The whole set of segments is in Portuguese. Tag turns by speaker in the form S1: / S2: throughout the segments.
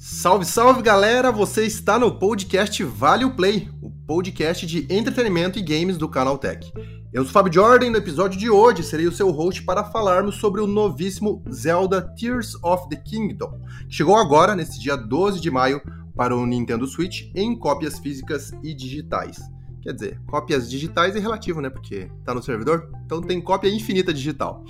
S1: Salve, salve galera! Você está no podcast Vale o Play, o podcast de entretenimento e games do Canal Tech. Eu sou o Fábio Jordan e no episódio de hoje serei o seu host para falarmos sobre o novíssimo Zelda Tears of the Kingdom, que chegou agora, nesse dia 12 de maio, para o Nintendo Switch em cópias físicas e digitais. Quer dizer, cópias digitais é relativo, né? Porque tá no servidor, então tem cópia infinita digital.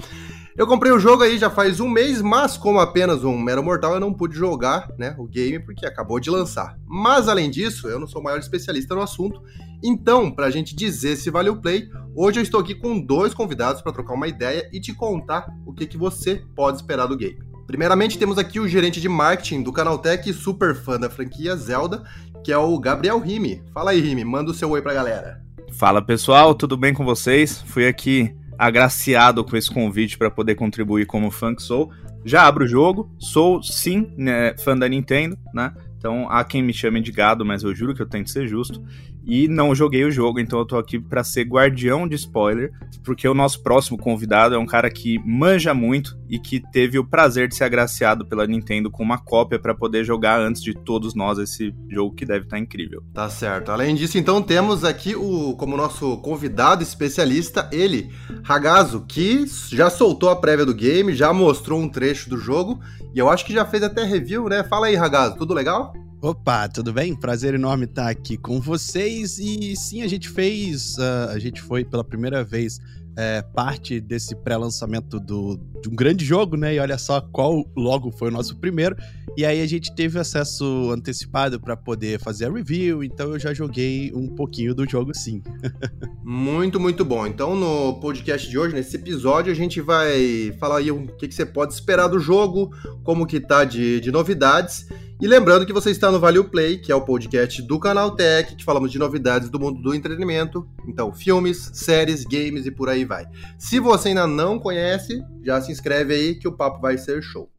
S1: Eu comprei o jogo aí já faz um mês, mas como apenas um mero mortal, eu não pude jogar né, o game porque acabou de lançar. Mas além disso, eu não sou o maior especialista no assunto, então, para a gente dizer se vale o play, hoje eu estou aqui com dois convidados para trocar uma ideia e te contar o que, que você pode esperar do game. Primeiramente, temos aqui o gerente de marketing do Canaltech e super fã da franquia Zelda, que é o Gabriel Rime. Fala aí, Rime, manda o seu oi pra galera.
S2: Fala pessoal, tudo bem com vocês? Fui aqui agraciado com esse convite para poder contribuir como fã que sou. Já abro o jogo, sou sim né, fã da Nintendo, né? Então há quem me chame de gado, mas eu juro que eu tento ser justo e não joguei o jogo, então eu tô aqui para ser guardião de spoiler, porque o nosso próximo convidado é um cara que manja muito e que teve o prazer de ser agraciado pela Nintendo com uma cópia para poder jogar antes de todos nós esse jogo que deve estar tá incrível.
S1: Tá certo. Além disso, então temos aqui o como nosso convidado especialista, ele, Ragazo, que já soltou a prévia do game, já mostrou um trecho do jogo e eu acho que já fez até review, né? Fala aí, Ragazo, tudo legal?
S3: Opa, tudo bem? Prazer enorme estar aqui com vocês. E sim, a gente fez, uh, a gente foi pela primeira vez é, parte desse pré-lançamento de um grande jogo, né? E olha só qual logo foi o nosso primeiro. E aí a gente teve acesso antecipado para poder fazer a review, então eu já joguei um pouquinho do jogo sim.
S1: muito, muito bom. Então no podcast de hoje, nesse episódio, a gente vai falar aí o que, que você pode esperar do jogo, como que tá de, de novidades. E lembrando que você está no Value Play, que é o podcast do canal Tech, que falamos de novidades do mundo do entretenimento, então filmes, séries, games e por aí vai. Se você ainda não conhece, já se inscreve aí que o papo vai ser show.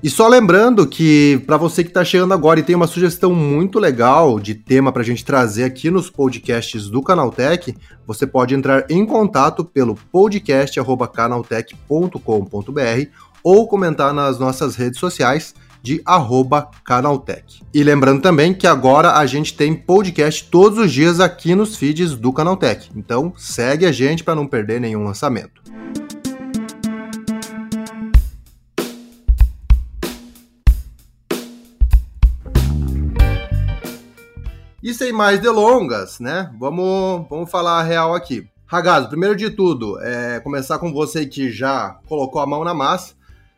S1: E só lembrando que para você que está chegando agora e tem uma sugestão muito legal de tema para a gente trazer aqui nos podcasts do Canaltech, você pode entrar em contato pelo podcast@canaltech.com.br ou comentar nas nossas redes sociais de arroba Canaltech. E lembrando também que agora a gente tem podcast todos os dias aqui nos feeds do Canaltech. Então segue a gente para não perder nenhum lançamento. E sem mais delongas, né? Vamos, vamos falar a real aqui. Ragazzo, primeiro de tudo, é começar com você que já colocou a mão na massa.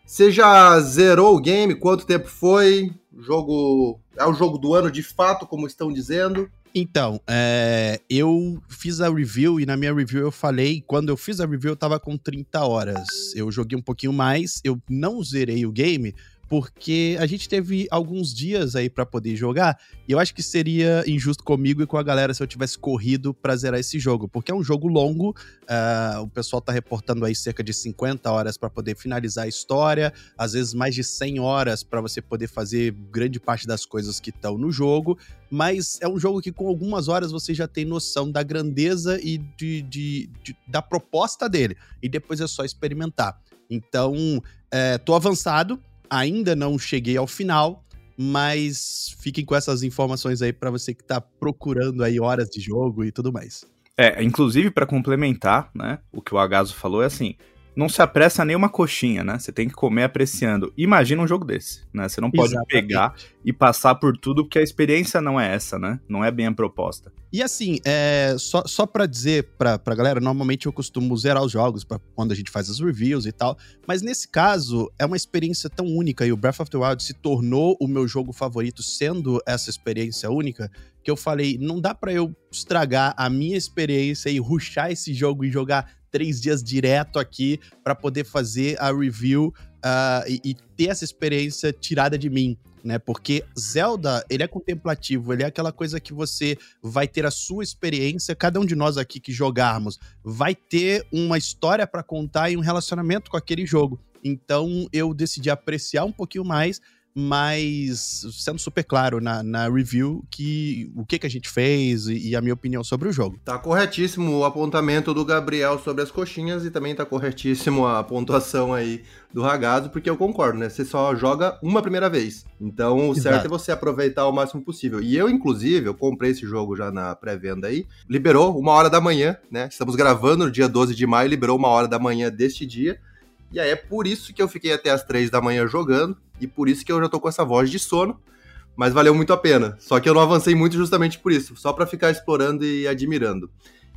S1: Você já zerou o game? Quanto tempo foi? Jogo é o jogo do ano de fato, como estão dizendo?
S3: Então, é, eu fiz a review e na minha review eu falei, quando eu fiz a review eu tava com 30 horas. Eu joguei um pouquinho mais, eu não zerei o game, porque a gente teve alguns dias aí para poder jogar, e eu acho que seria injusto comigo e com a galera se eu tivesse corrido pra zerar esse jogo, porque é um jogo longo, uh, o pessoal tá reportando aí cerca de 50 horas para poder finalizar a história, às vezes mais de 100 horas para você poder fazer grande parte das coisas que estão no jogo, mas é um jogo que com algumas horas você já tem noção da grandeza e de, de, de da proposta dele, e depois é só experimentar. Então, é, tô avançado, Ainda não cheguei ao final, mas fiquem com essas informações aí para você que está procurando aí horas de jogo e tudo mais.
S2: É, inclusive para complementar, né, o que o Agaso falou é assim, não se apressa nem uma coxinha, né? Você tem que comer apreciando. Imagina um jogo desse, né? Você não pode Exatamente. pegar e passar por tudo, porque a experiência não é essa, né? Não é bem a proposta.
S3: E assim, é, só, só pra dizer pra, pra galera, normalmente eu costumo zerar os jogos pra, quando a gente faz as reviews e tal, mas nesse caso é uma experiência tão única e o Breath of the Wild se tornou o meu jogo favorito sendo essa experiência única, que eu falei, não dá para eu estragar a minha experiência e ruxar esse jogo e jogar três dias direto aqui para poder fazer a review uh, e, e, ter essa experiência tirada de mim. Né, porque Zelda, ele é contemplativo, ele é aquela coisa que você vai ter a sua experiência, cada um de nós aqui que jogarmos vai ter uma história para contar e um relacionamento com aquele jogo. Então eu decidi apreciar um pouquinho mais mas sendo super claro na, na review que o que, que a gente fez e, e, a minha opinião sobre o jogo.
S1: Tá corretíssimo o apontamento do Gabriel sobre as coxinhas e também tá corretíssimo a pontuação aí do Ragazzo, porque eu concordo, né? Você só joga uma primeira vez. Então, o Exato. certo é você aproveitar o máximo possível. E eu, inclusive, eu comprei esse jogo já na pré-venda aí, liberou uma hora da manhã, né? Estamos gravando no dia 12 de maio, liberou uma hora da manhã deste dia. E aí é por isso que eu fiquei até as três da manhã jogando, e por isso que eu já tô com essa voz de sono, mas valeu muito a pena. Só que eu não avancei muito justamente por isso, só para ficar explorando e admirando.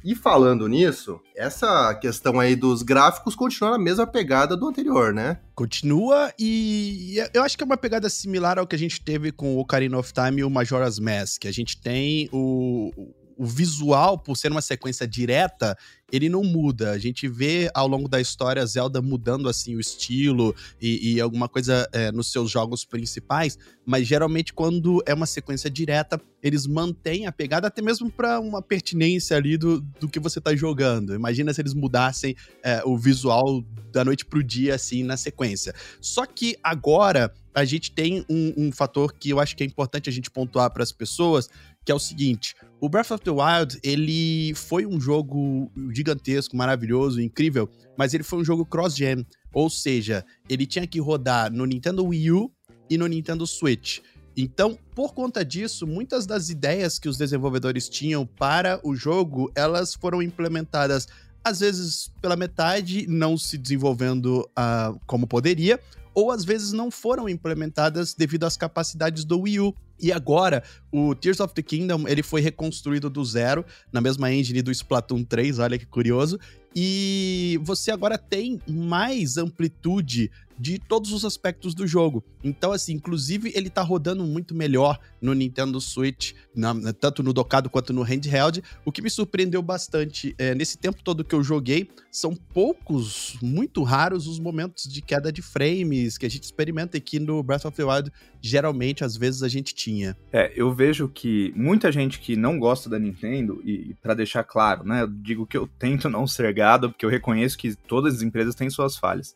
S1: E falando nisso, essa questão aí dos gráficos continua na mesma pegada do anterior, né?
S3: Continua e eu acho que é uma pegada similar ao que a gente teve com o Ocarina of Time e o Majora's Mask. A gente tem o, o visual, por ser uma sequência direta, ele não muda. A gente vê ao longo da história Zelda mudando assim o estilo e, e alguma coisa é, nos seus jogos principais, mas geralmente quando é uma sequência direta, eles mantêm a pegada até mesmo para uma pertinência ali do, do que você tá jogando. Imagina se eles mudassem é, o visual da noite pro dia assim na sequência. Só que agora a gente tem um, um fator que eu acho que é importante a gente pontuar para as pessoas, que é o seguinte: o Breath of the Wild, ele foi um jogo gigantesco, maravilhoso, incrível, mas ele foi um jogo cross-gen, ou seja, ele tinha que rodar no Nintendo Wii U e no Nintendo Switch. Então, por conta disso, muitas das ideias que os desenvolvedores tinham para o jogo, elas foram implementadas às vezes pela metade, não se desenvolvendo uh, como poderia, ou às vezes não foram implementadas devido às capacidades do Wii U. E agora, o Tears of the Kingdom, ele foi reconstruído do zero, na mesma engine do Splatoon 3, olha que curioso. E você agora tem mais amplitude de todos os aspectos do jogo. Então, assim, inclusive ele tá rodando muito melhor no Nintendo Switch, na, tanto no docado quanto no handheld. O que me surpreendeu bastante é, nesse tempo todo que eu joguei, são poucos, muito raros os momentos de queda de frames que a gente experimenta aqui no Breath of the Wild. Geralmente, às vezes, a gente tinha.
S2: É, eu vejo que muita gente que não gosta da Nintendo, e para deixar claro, né, eu digo que eu tento não ser gado, porque eu reconheço que todas as empresas têm suas falhas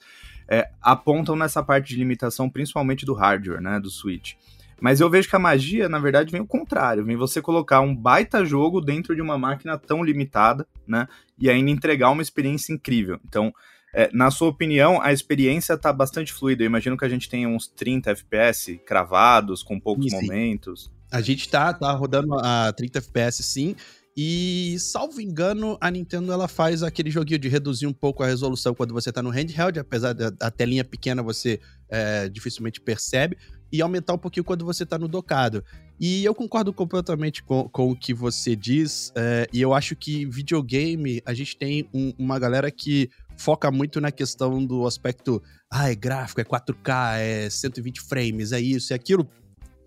S2: é, apontam nessa parte de limitação, principalmente do hardware, né, do Switch. Mas eu vejo que a magia, na verdade, vem o contrário, vem você colocar um baita jogo dentro de uma máquina tão limitada, né, e ainda entregar uma experiência incrível. Então, é, na sua opinião, a experiência está bastante fluida. Eu imagino que a gente tenha uns 30 FPS cravados, com poucos sim, momentos.
S3: A gente tá, tá rodando a 30 FPS sim. E, salvo engano, a Nintendo ela faz aquele joguinho de reduzir um pouco a resolução quando você tá no handheld, apesar da telinha pequena você é, dificilmente percebe, e aumentar um pouquinho quando você tá no docado. E eu concordo completamente com, com o que você diz, é, e eu acho que videogame, a gente tem um, uma galera que foca muito na questão do aspecto, ah, é gráfico, é 4K, é 120 frames, é isso, é aquilo,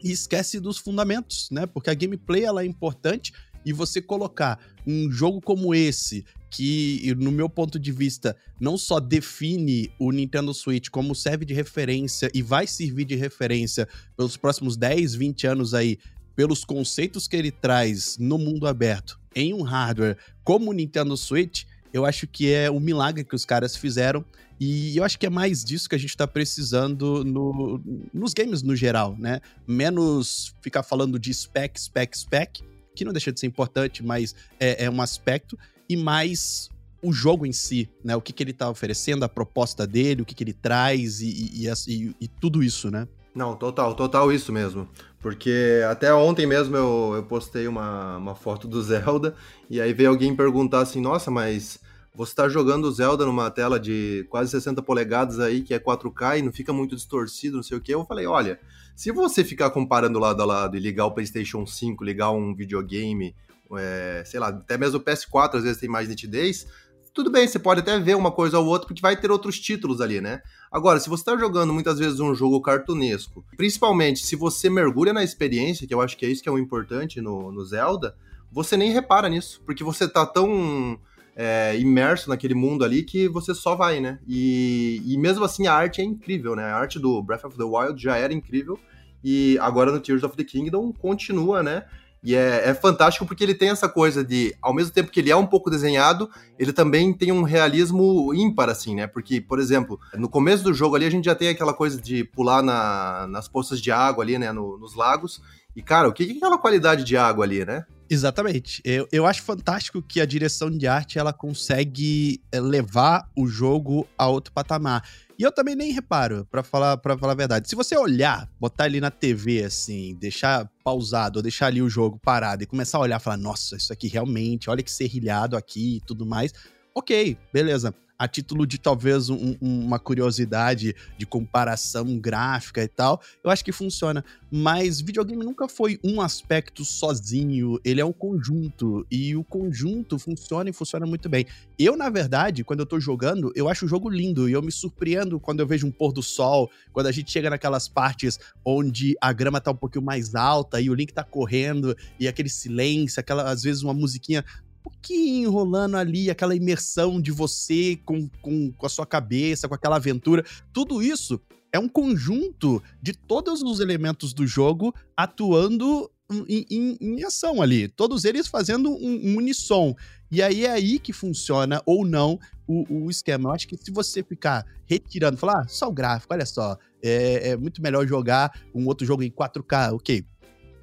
S3: e esquece dos fundamentos, né? Porque a gameplay ela é importante e você colocar um jogo como esse, que, no meu ponto de vista, não só define o Nintendo Switch como serve de referência e vai servir de referência pelos próximos 10, 20 anos aí, pelos conceitos que ele traz no mundo aberto em um hardware como o Nintendo Switch, eu acho que é um milagre que os caras fizeram. E eu acho que é mais disso que a gente está precisando no, nos games no geral, né? Menos ficar falando de spec, spec, spec, que não deixa de ser importante, mas é, é um aspecto, e mais o jogo em si, né? O que, que ele tá oferecendo, a proposta dele, o que, que ele traz e, e, e, e tudo isso, né?
S1: Não, total, total isso mesmo. Porque até ontem mesmo eu, eu postei uma, uma foto do Zelda e aí veio alguém perguntar assim: nossa, mas você está jogando Zelda numa tela de quase 60 polegadas aí, que é 4K e não fica muito distorcido, não sei o que. Eu falei: olha, se você ficar comparando lado a lado e ligar o PlayStation 5, ligar um videogame, é, sei lá, até mesmo o PS4 às vezes tem mais nitidez, tudo bem, você pode até ver uma coisa ou outra, porque vai ter outros títulos ali, né? Agora, se você está jogando muitas vezes um jogo cartunesco, principalmente se você mergulha na experiência, que eu acho que é isso que é o importante no, no Zelda, você nem repara nisso, porque você tá tão é, imerso naquele mundo ali que você só vai, né? E, e mesmo assim a arte é incrível, né? A arte do Breath of the Wild já era incrível e agora no Tears of the Kingdom continua, né? E é, é, fantástico porque ele tem essa coisa de, ao mesmo tempo que ele é um pouco desenhado, ele também tem um realismo ímpar, assim, né? Porque, por exemplo, no começo do jogo ali a gente já tem aquela coisa de pular na, nas poças de água ali, né? No, nos lagos. E, cara, o que é aquela qualidade de água ali, né?
S3: Exatamente. Eu, eu acho fantástico que a direção de arte ela consegue eh, levar o jogo a outro patamar. E eu também nem reparo, para falar para falar a verdade. Se você olhar, botar ali na TV assim, deixar pausado ou deixar ali o jogo parado e começar a olhar, falar, nossa, isso aqui realmente, olha que serrilhado aqui e tudo mais. OK, beleza a título de talvez um, uma curiosidade de comparação gráfica e tal, eu acho que funciona. Mas videogame nunca foi um aspecto sozinho, ele é um conjunto. E o conjunto funciona e funciona muito bem. Eu, na verdade, quando eu tô jogando, eu acho o jogo lindo e eu me surpreendo quando eu vejo um pôr do sol, quando a gente chega naquelas partes onde a grama tá um pouquinho mais alta e o Link tá correndo e aquele silêncio, aquela, às vezes, uma musiquinha pouquinho rolando ali, aquela imersão de você com, com, com a sua cabeça, com aquela aventura. Tudo isso é um conjunto de todos os elementos do jogo atuando em, em, em, ação ali. Todos eles fazendo um, um, unissom. E aí é aí que funciona ou não o, o esquema. Eu acho que se você ficar retirando, falar, ah, só o gráfico, olha só, é, é muito melhor jogar um outro jogo em 4K, ok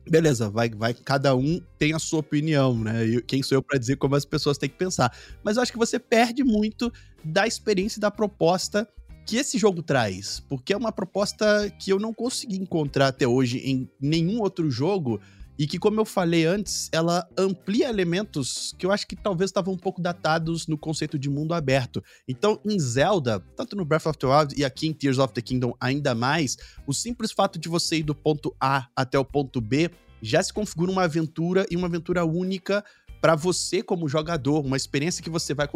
S3: beleza, vai, vai, cada um tem a sua opinião, né? E quem sou eu para dizer como as pessoas têm que pensar? Mas eu acho que você perde muito da experiência e da proposta que esse jogo traz, porque é uma proposta que eu não consegui encontrar até hoje em nenhum outro jogo e que, como eu falei antes, ela amplia elementos que eu acho que talvez estavam um pouco datados no conceito de mundo aberto. Então, em Zelda, tanto no Breath of the Wild e aqui em Tears of the Kingdom ainda mais, o simples fato de você ir do ponto A até o ponto B já se configura uma aventura e uma aventura única para você como jogador, uma experiência que você vai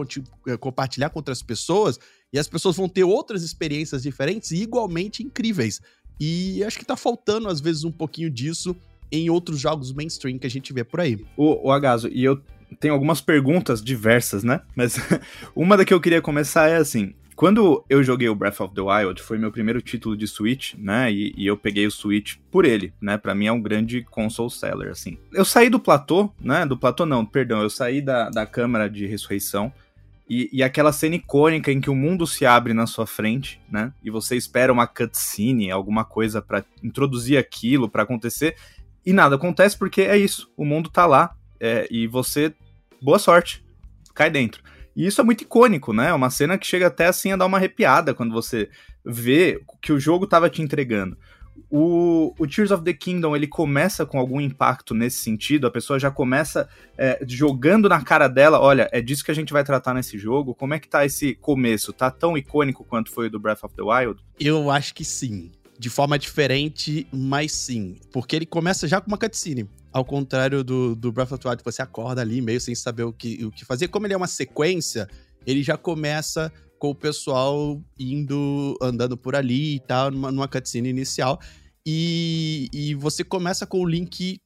S3: eh, compartilhar com outras pessoas e as pessoas vão ter outras experiências diferentes e igualmente incríveis. E acho que tá faltando às vezes um pouquinho disso em outros jogos mainstream que a gente vê por aí.
S2: O, o Agaso, e eu tenho algumas perguntas diversas, né? Mas uma da que eu queria começar é assim: quando eu joguei o Breath of the Wild, foi meu primeiro título de Switch, né? E, e, eu peguei o Switch por ele, né? Para mim é um grande console seller, assim. Eu saí do platô, né? Do platô não, perdão, eu saí da, da câmara de ressurreição. E, e, aquela cena icônica em que o mundo se abre na sua frente, né? E você espera uma cutscene, alguma coisa para introduzir aquilo, para acontecer. E nada acontece porque é isso. O mundo tá lá é, e você. Boa sorte. Cai dentro. E isso é muito icônico, né? É uma cena que chega até assim a dar uma arrepiada quando você vê que o jogo tava te entregando. O, o, Tears of the Kingdom ele começa com algum impacto nesse sentido, a pessoa já começa é, jogando na cara dela, olha, é disso que a gente vai tratar nesse jogo. Como é que tá esse começo? Tá tão icônico quanto foi o do Breath of the Wild?
S3: Eu acho que sim de forma diferente, mas sim. Porque ele começa já com uma cutscene. Ao contrário do, do Breath of the Wild, você acorda ali meio sem saber o que, o que fazer. Como ele é uma sequência, ele já começa com o pessoal indo, andando por ali e tal, numa, numa cutscene inicial. E, e você começa com o Link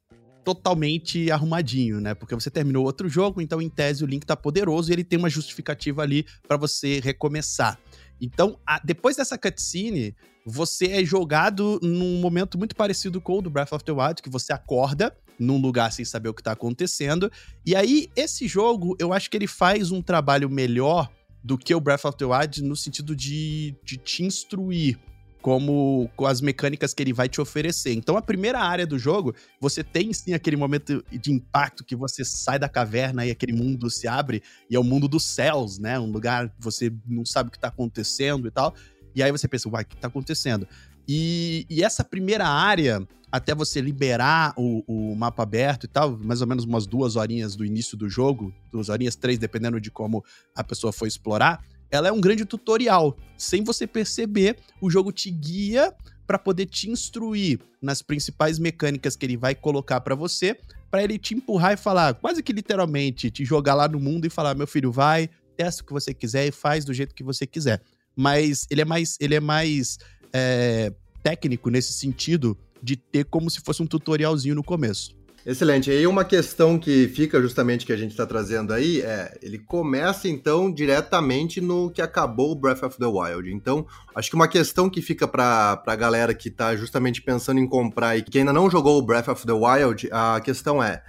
S3: totalmente arrumadinho, né? Porque você terminou outro jogo, então em tese o Link tá poderoso e ele tem uma justificativa ali para você recomeçar. Então, a, depois dessa cutscene, você é jogado num momento muito parecido com o do Breath of the Wild, que você acorda num lugar sem saber o que tá acontecendo. E aí, esse jogo, eu acho que ele faz um trabalho melhor do que o Breath of the Wild no sentido de, de te instruir como com as mecânicas que ele vai te oferecer. Então, a primeira área do jogo, você tem sim aquele momento de impacto que você sai da caverna e aquele mundo se abre, e é o mundo dos céus, né? Um lugar que você não sabe o que tá acontecendo e tal. E aí você pensa, uai, o que tá acontecendo? E, e essa primeira área, até você liberar o, o, mapa aberto e tal, mais ou menos umas duas horinhas do início do jogo, duas horinhas, três, dependendo de como a pessoa for explorar, ela é um grande tutorial. Sem você perceber, o jogo te guia para poder te instruir nas principais mecânicas que ele vai colocar para você, para ele te empurrar e falar, quase que literalmente, te jogar lá no mundo e falar: meu filho, vai, testa o que você quiser e faz do jeito que você quiser mas ele é mais, ele é mais é, técnico nesse sentido de ter como se fosse um tutorialzinho no começo.
S1: Excelente. E aí uma questão que fica justamente que a gente está trazendo aí é, ele começa então diretamente no que acabou o Breath of the Wild. Então, acho que uma questão que fica para a galera que está justamente pensando em comprar e que ainda não jogou o Breath of the Wild, a questão é,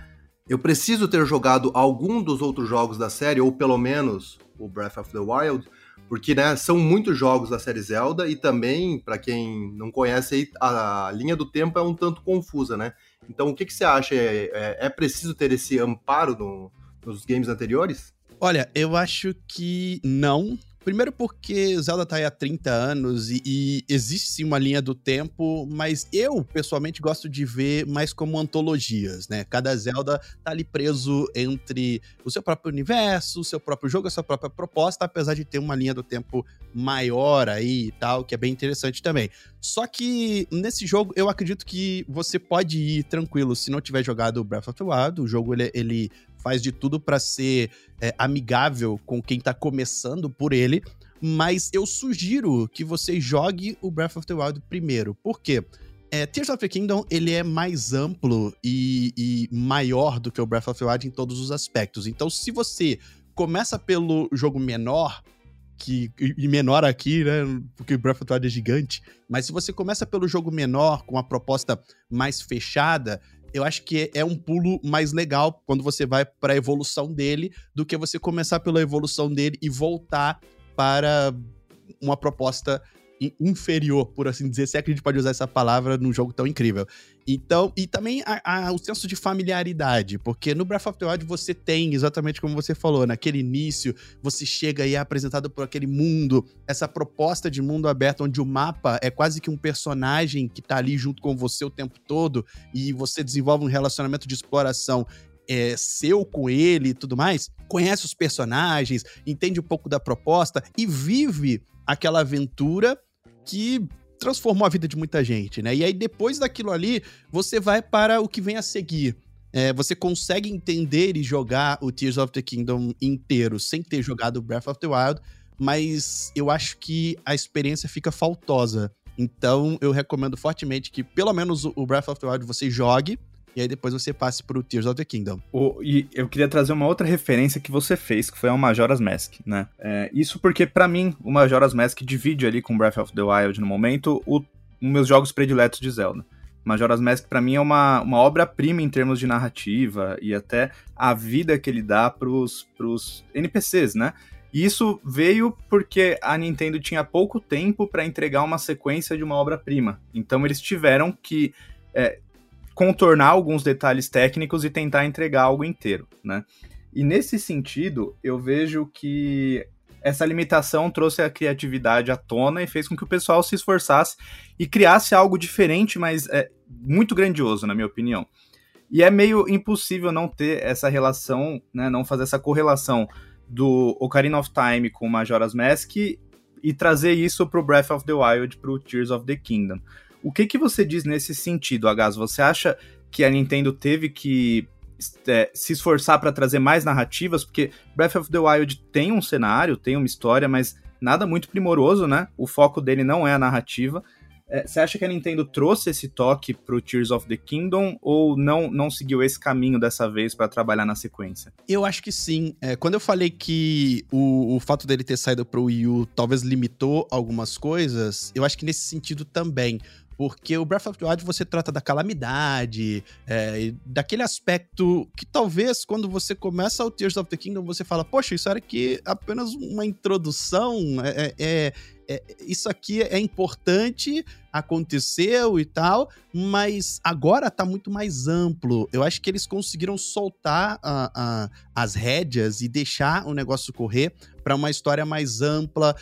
S1: eu preciso ter jogado algum dos outros jogos da série ou pelo menos o Breath of the Wild, porque né, são muitos jogos da série Zelda e também, para quem não conhece, a linha do tempo é um tanto confusa, né? Então, o que, que você acha? É, é, é preciso ter esse amparo no, nos games anteriores?
S3: Olha, eu acho que não, Primeiro porque Zelda tá aí há 30 anos e, e, existe sim uma linha do tempo, mas eu, pessoalmente, gosto de ver mais como antologias, né? Cada Zelda tá ali preso entre o seu próprio universo, o seu próprio jogo, a sua própria proposta, apesar de ter uma linha do tempo maior aí e tal, que é bem interessante também. Só que nesse jogo, eu acredito que você pode ir tranquilo se não tiver jogado Breath of the Wild. O jogo, ele, ele faz de tudo para ser é, amigável com quem tá começando por ele, mas eu sugiro que você jogue o Breath of the Wild primeiro. Por quê? É, Tears of the Kingdom ele é mais amplo e, e maior do que o Breath of the Wild em todos os aspectos. Então, se você começa pelo jogo menor, que, e menor aqui, né? Porque Breath of the Wild é gigante. Mas se você começa pelo jogo menor, com uma proposta mais fechada, eu acho que é um pulo mais legal quando você vai para a evolução dele do que você começar pela evolução dele e voltar para uma proposta inferior, por assim dizer, se é que a gente pode usar essa palavra num jogo tão incrível. Então, e também a, a, o senso de familiaridade, porque no Breath of the Wild você tem, exatamente como você falou, naquele início, você chega e é apresentado por aquele mundo, essa proposta de mundo aberto, onde o mapa é quase que um personagem que tá ali junto com você o tempo todo, e você desenvolve um relacionamento de exploração é, seu com ele e tudo mais, conhece os personagens, entende um pouco da proposta e vive aquela aventura que transformou a vida de muita gente, né? E aí, depois daquilo ali, você vai para o que vem a seguir. É, você consegue entender e jogar o Tears of the Kingdom inteiro sem ter jogado Breath of the Wild, mas eu acho que a experiência fica faltosa. Então, eu recomendo fortemente que, pelo menos, o Breath of the Wild você jogue, e aí depois você passe pro Tears of the Kingdom.
S2: O, e eu queria trazer uma outra referência que você fez, que foi ao Majora's Mask, né? É, isso porque, para mim, o Majora's Mask divide ali com Breath of the Wild no momento os meus jogos prediletos de Zelda. Majora's Mask para mim é uma, uma obra-prima em termos de narrativa e até a vida que ele dá pros, pros NPCs, né? E isso veio porque a Nintendo tinha pouco tempo para entregar uma sequência de uma obra-prima. Então eles tiveram que é, contornar alguns detalhes técnicos e tentar entregar algo inteiro, né? E nesse sentido, eu vejo que essa limitação trouxe a criatividade à tona e fez com que o pessoal se esforçasse e criasse algo diferente, mas é muito grandioso, na minha opinião. E é meio impossível não ter essa relação, né, não fazer essa correlação do Ocarina of Time com Majora's Mask e trazer isso pro Breath of the Wild, pro Tears of the Kingdom. O que, que você diz nesse sentido, Agas? Você acha que a Nintendo teve que é, se esforçar para trazer mais narrativas? Porque Breath of the Wild tem um cenário, tem uma história, mas nada muito primoroso, né? O foco dele não é a narrativa. É, você acha que a Nintendo trouxe esse toque pro Tears of the Kingdom ou não, não seguiu esse caminho dessa vez para trabalhar na sequência?
S3: Eu acho que sim. É, quando eu falei que o, o fato dele ter saído pro Wii U talvez limitou algumas coisas, eu acho que nesse sentido também. Porque o Breath of the Wild você trata da calamidade, é, daquele aspecto que talvez quando você começa o Tears of the Kingdom você fala, poxa, isso era que apenas uma introdução, é, é, é, isso aqui é importante, aconteceu e tal, mas agora tá muito mais amplo. Eu acho que eles conseguiram soltar as rédeas e deixar o negócio correr para uma história mais ampla,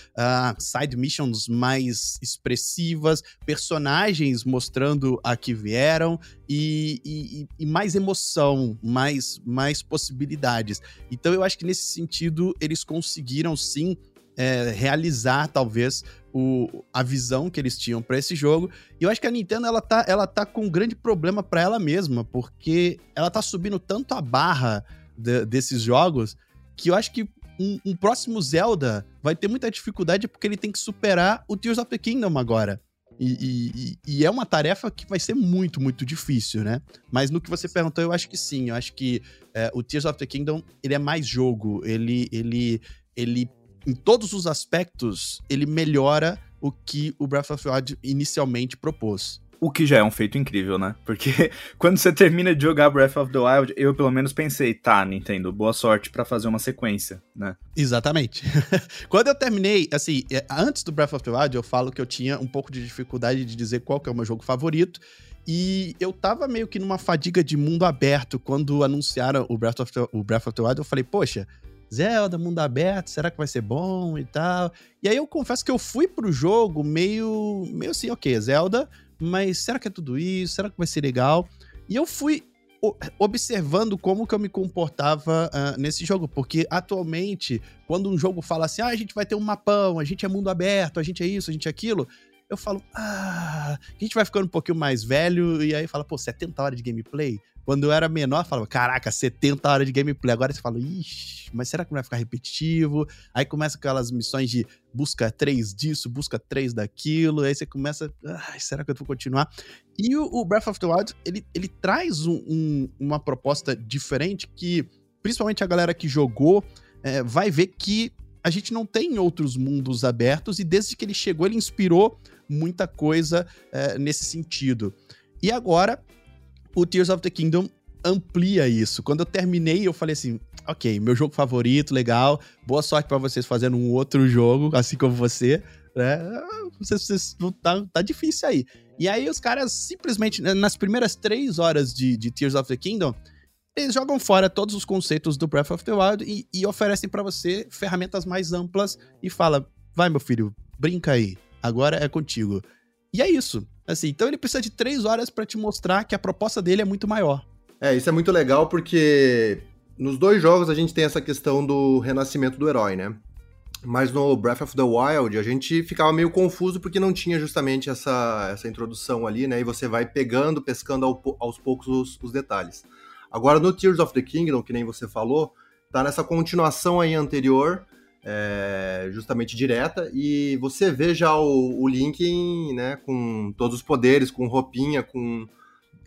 S3: side missions mais expressivas, personagens mostrando a que vieram e, e, e, mais emoção, mais, mais possibilidades. Então eu acho que nesse sentido eles conseguiram sim é, realizar, talvez, o, a visão que eles tinham para esse jogo. E eu acho que a Nintendo ela tá, ela tá com um grande problema para ela mesma, porque ela tá subindo tanto a barra de, desses jogos que eu acho que um, um, próximo Zelda vai ter muita dificuldade porque ele tem que superar o Tears of the Kingdom agora. E, e, e, é uma tarefa que vai ser muito, muito difícil, né? Mas no que você perguntou, eu acho que sim. Eu acho que é, o Tears of the Kingdom, ele é mais jogo. Ele, ele, ele, em todos os aspectos, ele melhora o que o Breath of the Wild inicialmente propôs.
S2: O que já é um feito incrível, né? Porque quando você termina de jogar Breath of the Wild, eu pelo menos pensei, tá, Nintendo, boa sorte para fazer uma sequência, né?
S3: Exatamente. quando eu terminei, assim, é, antes do Breath of the Wild, eu falo que eu tinha um pouco de dificuldade de dizer qual que é o meu jogo favorito. E eu tava meio que numa fadiga de mundo aberto quando anunciaram o Breath of the, o Breath of the Wild. Eu falei, poxa, Zelda, mundo aberto, será que vai ser bom e tal? E aí eu confesso que eu fui pro jogo meio, meio assim, ok, Zelda, mas será que é tudo isso? Será que vai ser legal? E eu fui observando como que eu me comportava uh, nesse jogo, porque atualmente, quando um jogo fala assim, ah, a gente vai ter um mapão, a gente é mundo aberto, a gente é isso, a gente é aquilo, eu falo, ah, a gente vai ficando um pouquinho mais velho, e aí fala, pô, 70 horas de gameplay? Quando eu era menor, eu falava, caraca, 70 horas de gameplay. Agora você fala, ixi, mas será que não vai ficar repetitivo? Aí começa aquelas missões de busca 3 disso, busca 3 daquilo. Aí você começa, ah, será que eu vou continuar? E o, o, Breath of the Wild, ele, ele traz um, um, uma proposta diferente que, principalmente a galera que jogou, é, vai ver que a gente não tem outros mundos abertos e desde que ele chegou, ele inspirou muita coisa é, nesse sentido. E agora, o Tears of the Kingdom amplia isso. Quando eu terminei, eu falei assim: ok, meu jogo favorito, legal. Boa sorte para vocês fazendo um outro jogo, assim como você. Né? Vocês, vocês, tá, tá difícil aí. E aí os caras simplesmente, nas primeiras três horas de, de Tears of the Kingdom, eles jogam fora todos os conceitos do Breath of the Wild e, e oferecem para você ferramentas mais amplas e fala: vai, meu filho, brinca aí, agora é contigo. E é isso. Assim, então ele precisa de três horas para te mostrar que a proposta dele é muito maior.
S1: É, isso é muito legal porque nos dois jogos a gente tem essa questão do renascimento do herói, né? Mas no Breath of the Wild a gente ficava meio confuso porque não tinha justamente essa, essa introdução ali, né? E você vai pegando, pescando ao, aos poucos os, os, detalhes. Agora no Tears of the Kingdom, que nem você falou, tá nessa continuação aí anterior, é, justamente direta, e você vê já o, o Link né, com todos os poderes, com roupinha, com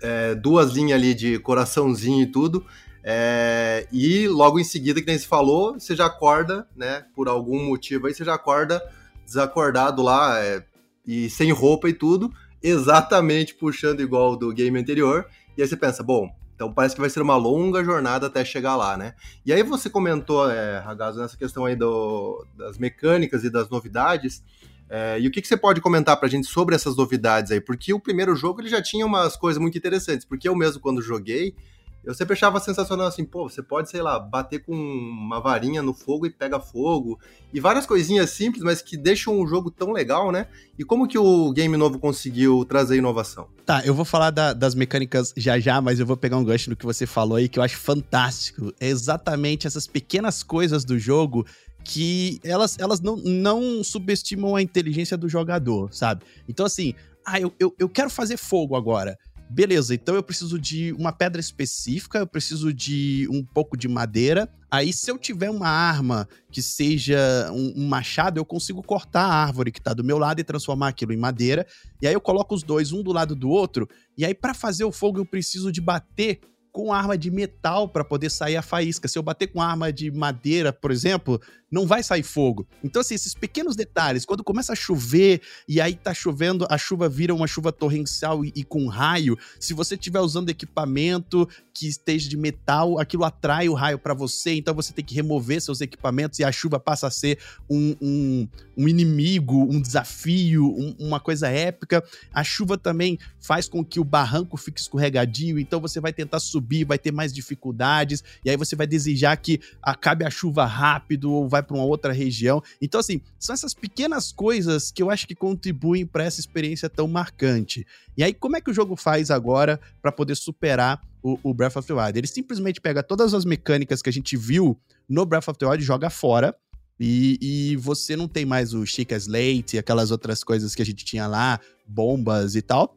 S1: é, duas linhas ali de coraçãozinho e tudo. É, e logo em seguida, que nem se falou, você já acorda, né? Por algum motivo aí, você já acorda desacordado lá é, e sem roupa e tudo, exatamente puxando igual do game anterior. E aí você pensa, bom, então parece que vai ser uma longa jornada até chegar lá, né? E aí você comentou, é, Ragazzo, nessa questão aí do, das mecânicas e das novidades. É, e o que, que você pode comentar pra gente sobre essas novidades aí? Porque o primeiro jogo ele já tinha umas coisas muito interessantes, porque eu mesmo quando joguei, eu sempre achava sensacional assim, pô, você pode, sei lá, bater com uma varinha no fogo e pega fogo. E várias coisinhas simples, mas que deixam o jogo tão legal, né? E como que o game novo conseguiu trazer inovação?
S3: Tá, eu vou falar da, das mecânicas já já, mas eu vou pegar um gancho no que você falou aí, que eu acho fantástico. É exatamente essas pequenas coisas do jogo que elas, elas não, não subestimam a inteligência do jogador, sabe? Então, assim, ah, eu, eu, eu quero fazer fogo agora. Beleza, então eu preciso de uma pedra específica, eu preciso de um pouco de madeira. Aí, se eu tiver uma arma que seja um, um machado, eu consigo cortar a árvore que está do meu lado e transformar aquilo em madeira. E aí eu coloco os dois um do lado do outro. E aí, para fazer o fogo, eu preciso de bater com arma de metal para poder sair a faísca. Se eu bater com arma de madeira, por exemplo, não vai sair fogo. Então, assim, esses pequenos detalhes, quando começa a chover e aí tá chovendo, a chuva vira uma chuva torrencial e, e com raio, se você estiver usando equipamento que esteja de metal, aquilo atrai o raio para você, então você tem que remover seus equipamentos e a chuva passa a ser um, um, um inimigo, um desafio, um, uma coisa épica. A chuva também faz com que o barranco fique escorregadio, então você vai tentar subir, vai ter mais dificuldades, e aí você vai desejar que acabe a chuva rápido ou vai para uma outra região. Então, assim, são essas pequenas coisas que eu acho que contribuem para essa experiência tão marcante. E aí, como é que o jogo faz agora para poder superar o, o, Breath of the Wild? Ele simplesmente pega todas as mecânicas que a gente viu no Breath of the Wild e joga fora. E, e, você não tem mais o Chica Slate e aquelas outras coisas que a gente tinha lá, bombas e tal.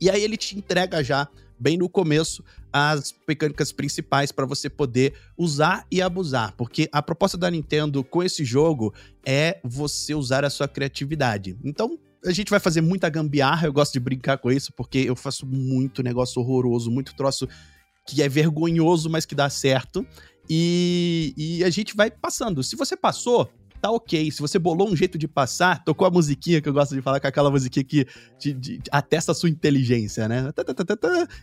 S3: E aí ele te entrega já bem no começo as mecânicas principais para você poder usar e abusar, porque a proposta da Nintendo com esse jogo é você usar a sua criatividade. Então, a gente vai fazer muita gambiarra, eu gosto de brincar com isso, porque eu faço muito negócio horroroso, muito troço que é vergonhoso, mas que dá certo. E, e a gente vai passando. Se você passou, tá ok. Se você bolou um jeito de passar, tocou a musiquinha que eu gosto de falar, com aquela musiquinha que de, de, atesta a sua inteligência, né?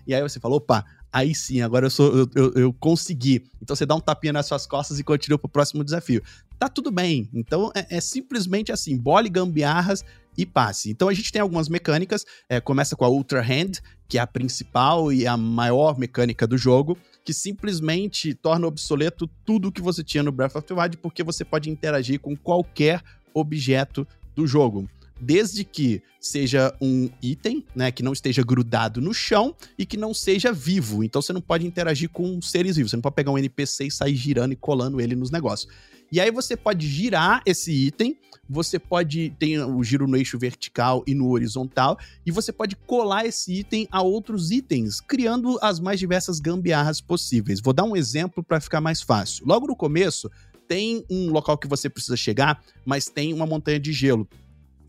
S3: E aí você fala, opa, aí sim, agora eu, sou, eu, eu, eu, consegui. Então você dá um tapinha nas suas costas e continua pro próximo desafio. Tá tudo bem. Então é, é simplesmente assim, bole gambiarras e passe. Então a gente tem algumas mecânicas, é, começa com a Ultra Hand, que é a principal e a maior mecânica do jogo, que simplesmente torna obsoleto tudo que você tinha no Breath of the Wild, porque você pode interagir com qualquer objeto do jogo. Desde que seja um item, né, que não esteja grudado no chão e que não seja vivo. Então você não pode interagir com seres vivos. Você não pode pegar um NPC e sair girando e colando ele nos negócios. E aí você pode girar esse item, você pode ter o giro no eixo vertical e no horizontal, e você pode colar esse item a outros itens, criando as mais diversas gambiarras possíveis. Vou dar um exemplo para ficar mais fácil. Logo no começo, tem um local que você precisa chegar, mas tem uma montanha de gelo.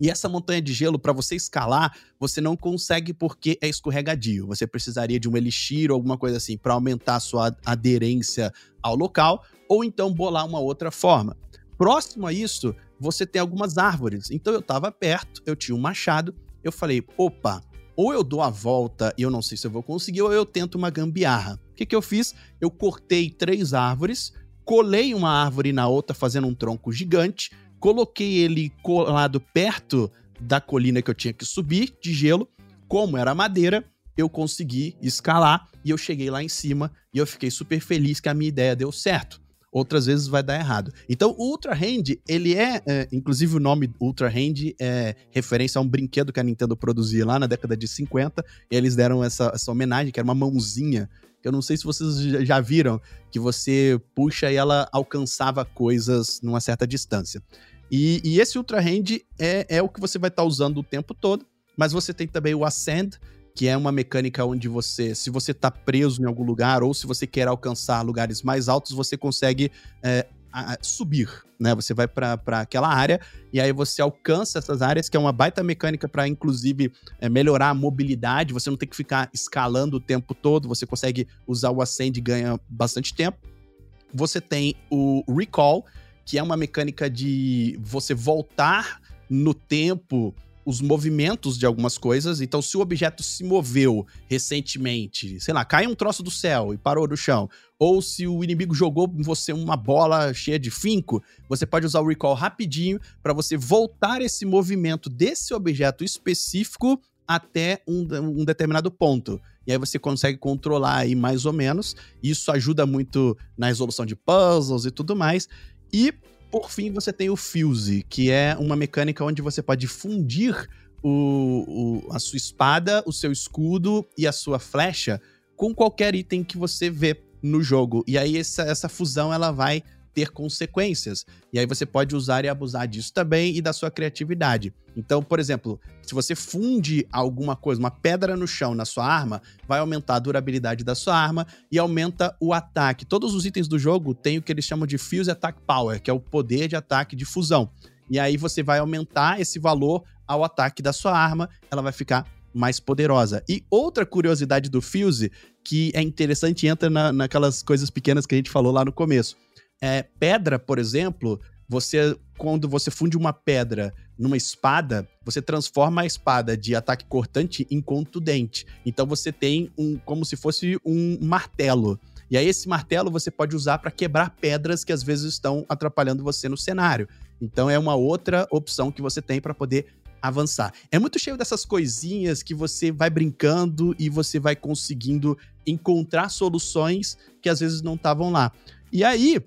S3: E essa montanha de gelo, para você escalar, você não consegue porque é escorregadio. Você precisaria de um elixir ou alguma coisa assim para aumentar a sua aderência ao local, ou então bolar uma outra forma. Próximo a isso, você tem algumas árvores. Então eu estava perto, eu tinha um machado, eu falei, opa, ou eu dou a volta e eu não sei se eu vou conseguir, ou eu tento uma gambiarra. O que, que eu fiz? Eu cortei três árvores, colei uma árvore na outra, fazendo um tronco gigante, coloquei ele colado perto da colina que eu tinha que subir de gelo. Como era madeira, eu consegui escalar e eu cheguei lá em cima e eu fiquei super feliz que a minha ideia deu certo. Outras vezes vai dar errado. Então, o Ultra Hand, ele é, é inclusive o nome Ultra Hand é referência a um brinquedo que a Nintendo produzia lá na década de 50. E eles deram essa, essa homenagem, que era uma mãozinha eu não sei se vocês já viram, que você puxa e ela alcançava coisas numa certa distância. E, e esse Ultra Hand é, é o que você vai estar tá usando o tempo todo, mas você tem também o Ascend, que é uma mecânica onde você, se você está preso em algum lugar ou se você quer alcançar lugares mais altos, você consegue é, a, subir, né? Você vai para aquela área e aí você alcança essas áreas, que é uma baita mecânica para, inclusive, é, melhorar a mobilidade. Você não tem que ficar escalando o tempo todo, você consegue usar o Ascend e ganha bastante tempo. Você tem o Recall, que é uma mecânica de você voltar no tempo os movimentos de algumas coisas. Então, se o objeto se moveu recentemente, sei lá, cai um troço do céu e parou no chão, ou se o inimigo jogou em você uma bola cheia de finco, você pode usar o recall rapidinho para você voltar esse movimento desse objeto específico até um, um, determinado ponto. E aí você consegue controlar aí mais ou menos. Isso ajuda muito na resolução de puzzles e tudo mais. E, por fim, você tem o Fuse, que é uma mecânica onde você pode fundir o, o, a sua espada, o seu escudo e a sua flecha com qualquer item que você vê no jogo. E aí essa, essa fusão ela vai ter consequências. E aí você pode usar e abusar disso também e da sua criatividade. Então, por exemplo, se você funde alguma coisa, uma pedra no chão na sua arma, vai aumentar a durabilidade da sua arma e aumenta o ataque. Todos os itens do jogo têm o que eles chamam de Fuse Attack Power, que é o poder de ataque de fusão. E aí você vai aumentar esse valor ao ataque da sua arma, ela vai ficar mais poderosa. E outra curiosidade do Fuse, que é interessante, entra na, naquelas coisas pequenas que a gente falou lá no começo. É, pedra, por exemplo, você quando você funde uma pedra numa espada, você transforma a espada de ataque cortante em contundente. Então você tem um como se fosse um martelo. E aí esse martelo você pode usar para quebrar pedras que às vezes estão atrapalhando você no cenário. Então é uma outra opção que você tem para poder avançar. É muito cheio dessas coisinhas que você vai brincando e você vai conseguindo encontrar soluções que às vezes não estavam lá. E aí,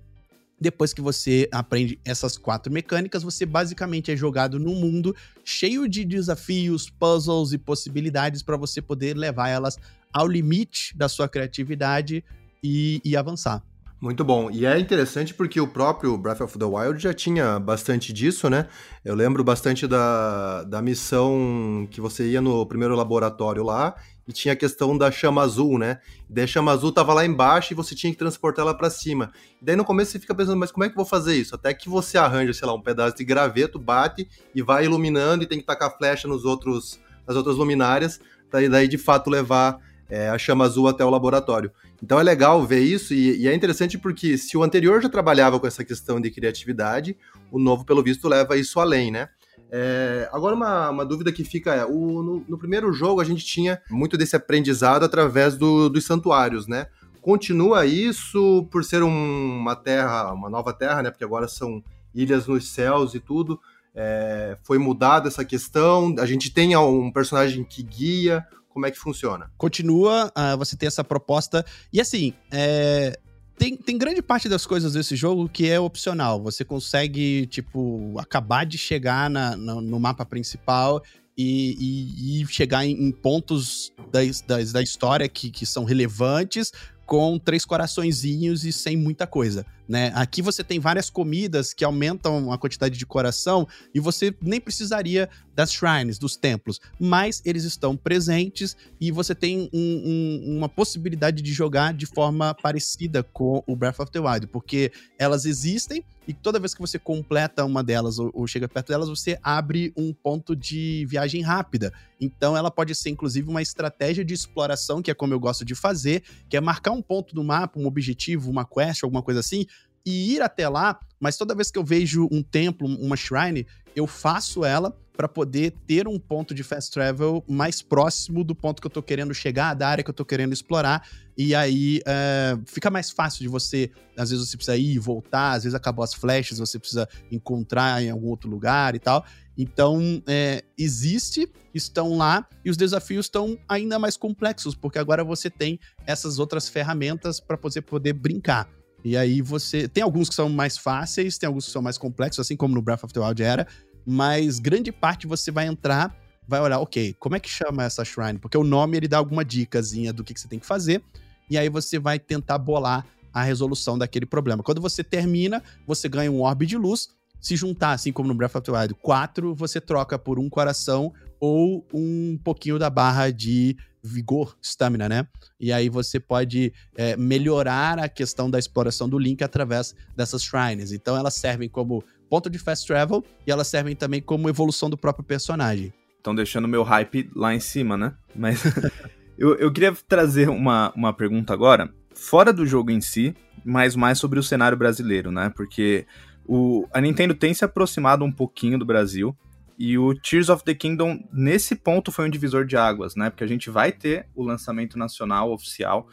S3: depois que você aprende essas quatro mecânicas, você basicamente é jogado num mundo cheio de desafios, puzzles e possibilidades para você poder levar elas ao limite da sua criatividade e, e avançar.
S1: Muito bom. E é interessante porque o próprio Breath of the Wild já tinha bastante disso, né? Eu lembro bastante da, da missão que você ia no primeiro laboratório lá e tinha a questão da chama azul, né? Daí a chama azul tava lá embaixo e você tinha que transportar ela para cima. E daí no começo você fica pensando, mas como é que eu vou fazer isso? Até que você arranja, sei lá, um pedaço de graveto, bate e vai iluminando e tem que tacar flecha nos outros, nas outras luminárias, daí, daí de fato levar é, a chama azul até o laboratório. Então é legal ver isso e, e, é interessante porque se o anterior já trabalhava com essa questão de criatividade, o novo, pelo visto, leva isso além, né? É, agora, uma, uma, dúvida que fica é: o, no, no, primeiro jogo a gente tinha muito desse aprendizado através do, dos santuários, né? Continua isso por ser um, uma terra, uma nova terra, né? Porque agora são ilhas nos céus e tudo. É, foi mudada essa questão. A gente tem um personagem que guia. Como é que funciona?
S3: Continua, uh, você tem essa proposta. E assim, é, tem, tem grande parte das coisas desse jogo que é opcional. Você consegue, tipo, acabar de chegar na, no, mapa principal e, e, e, chegar em, em pontos da, da, da história que, que são relevantes com três coraçõezinhos e sem muita coisa, né? Aqui você tem várias comidas que aumentam a quantidade de coração e você nem precisaria das shrines, dos templos, mas eles estão presentes e você tem um, um, uma possibilidade de jogar de forma parecida com o Breath of the Wild, porque elas existem e toda vez que você completa uma delas ou, ou chega perto delas, você abre um ponto de viagem rápida. Então ela pode ser inclusive uma estratégia de exploração, que é como eu gosto de fazer, que é marcar um ponto no mapa, um objetivo, uma quest, alguma coisa assim, e ir até lá, mas toda vez que eu vejo um templo, uma shrine, eu faço ela para poder ter um ponto de fast travel mais próximo do ponto que eu tô querendo chegar, da área que eu tô querendo explorar. E aí é, fica mais fácil de você. Às vezes você precisa ir e voltar, às vezes acabou as flechas, você precisa encontrar em algum outro lugar e tal. Então, é, existe, estão lá, e os desafios estão ainda mais complexos, porque agora você tem essas outras ferramentas para você poder brincar. E aí você. Tem alguns que são mais fáceis, tem alguns que são mais complexos, assim como no Breath of the Wild era, mas grande parte você vai entrar, vai olhar, ok, como é que chama essa shrine? Porque o nome ele dá alguma dicasinha do que, que você tem que fazer, e aí você vai tentar bolar a resolução daquele problema. Quando você termina, você ganha um orbe de luz. Se juntar, assim como no Breath of the Wild, quatro, você troca por um coração ou um pouquinho da barra de vigor, stamina, né? E aí você pode é, melhorar a questão da exploração do Link através dessas shrines. Então elas servem como ponto de fast travel e elas servem também como evolução do próprio personagem.
S2: Estão deixando meu hype lá em cima, né? Mas eu, eu queria trazer uma, uma pergunta agora, fora do jogo em si, mas mais sobre o cenário brasileiro, né? Porque o, a Nintendo tem se aproximado um pouquinho do Brasil. E o Tears of the Kingdom, nesse ponto, foi um divisor de águas, né? Porque a gente vai ter o lançamento nacional oficial.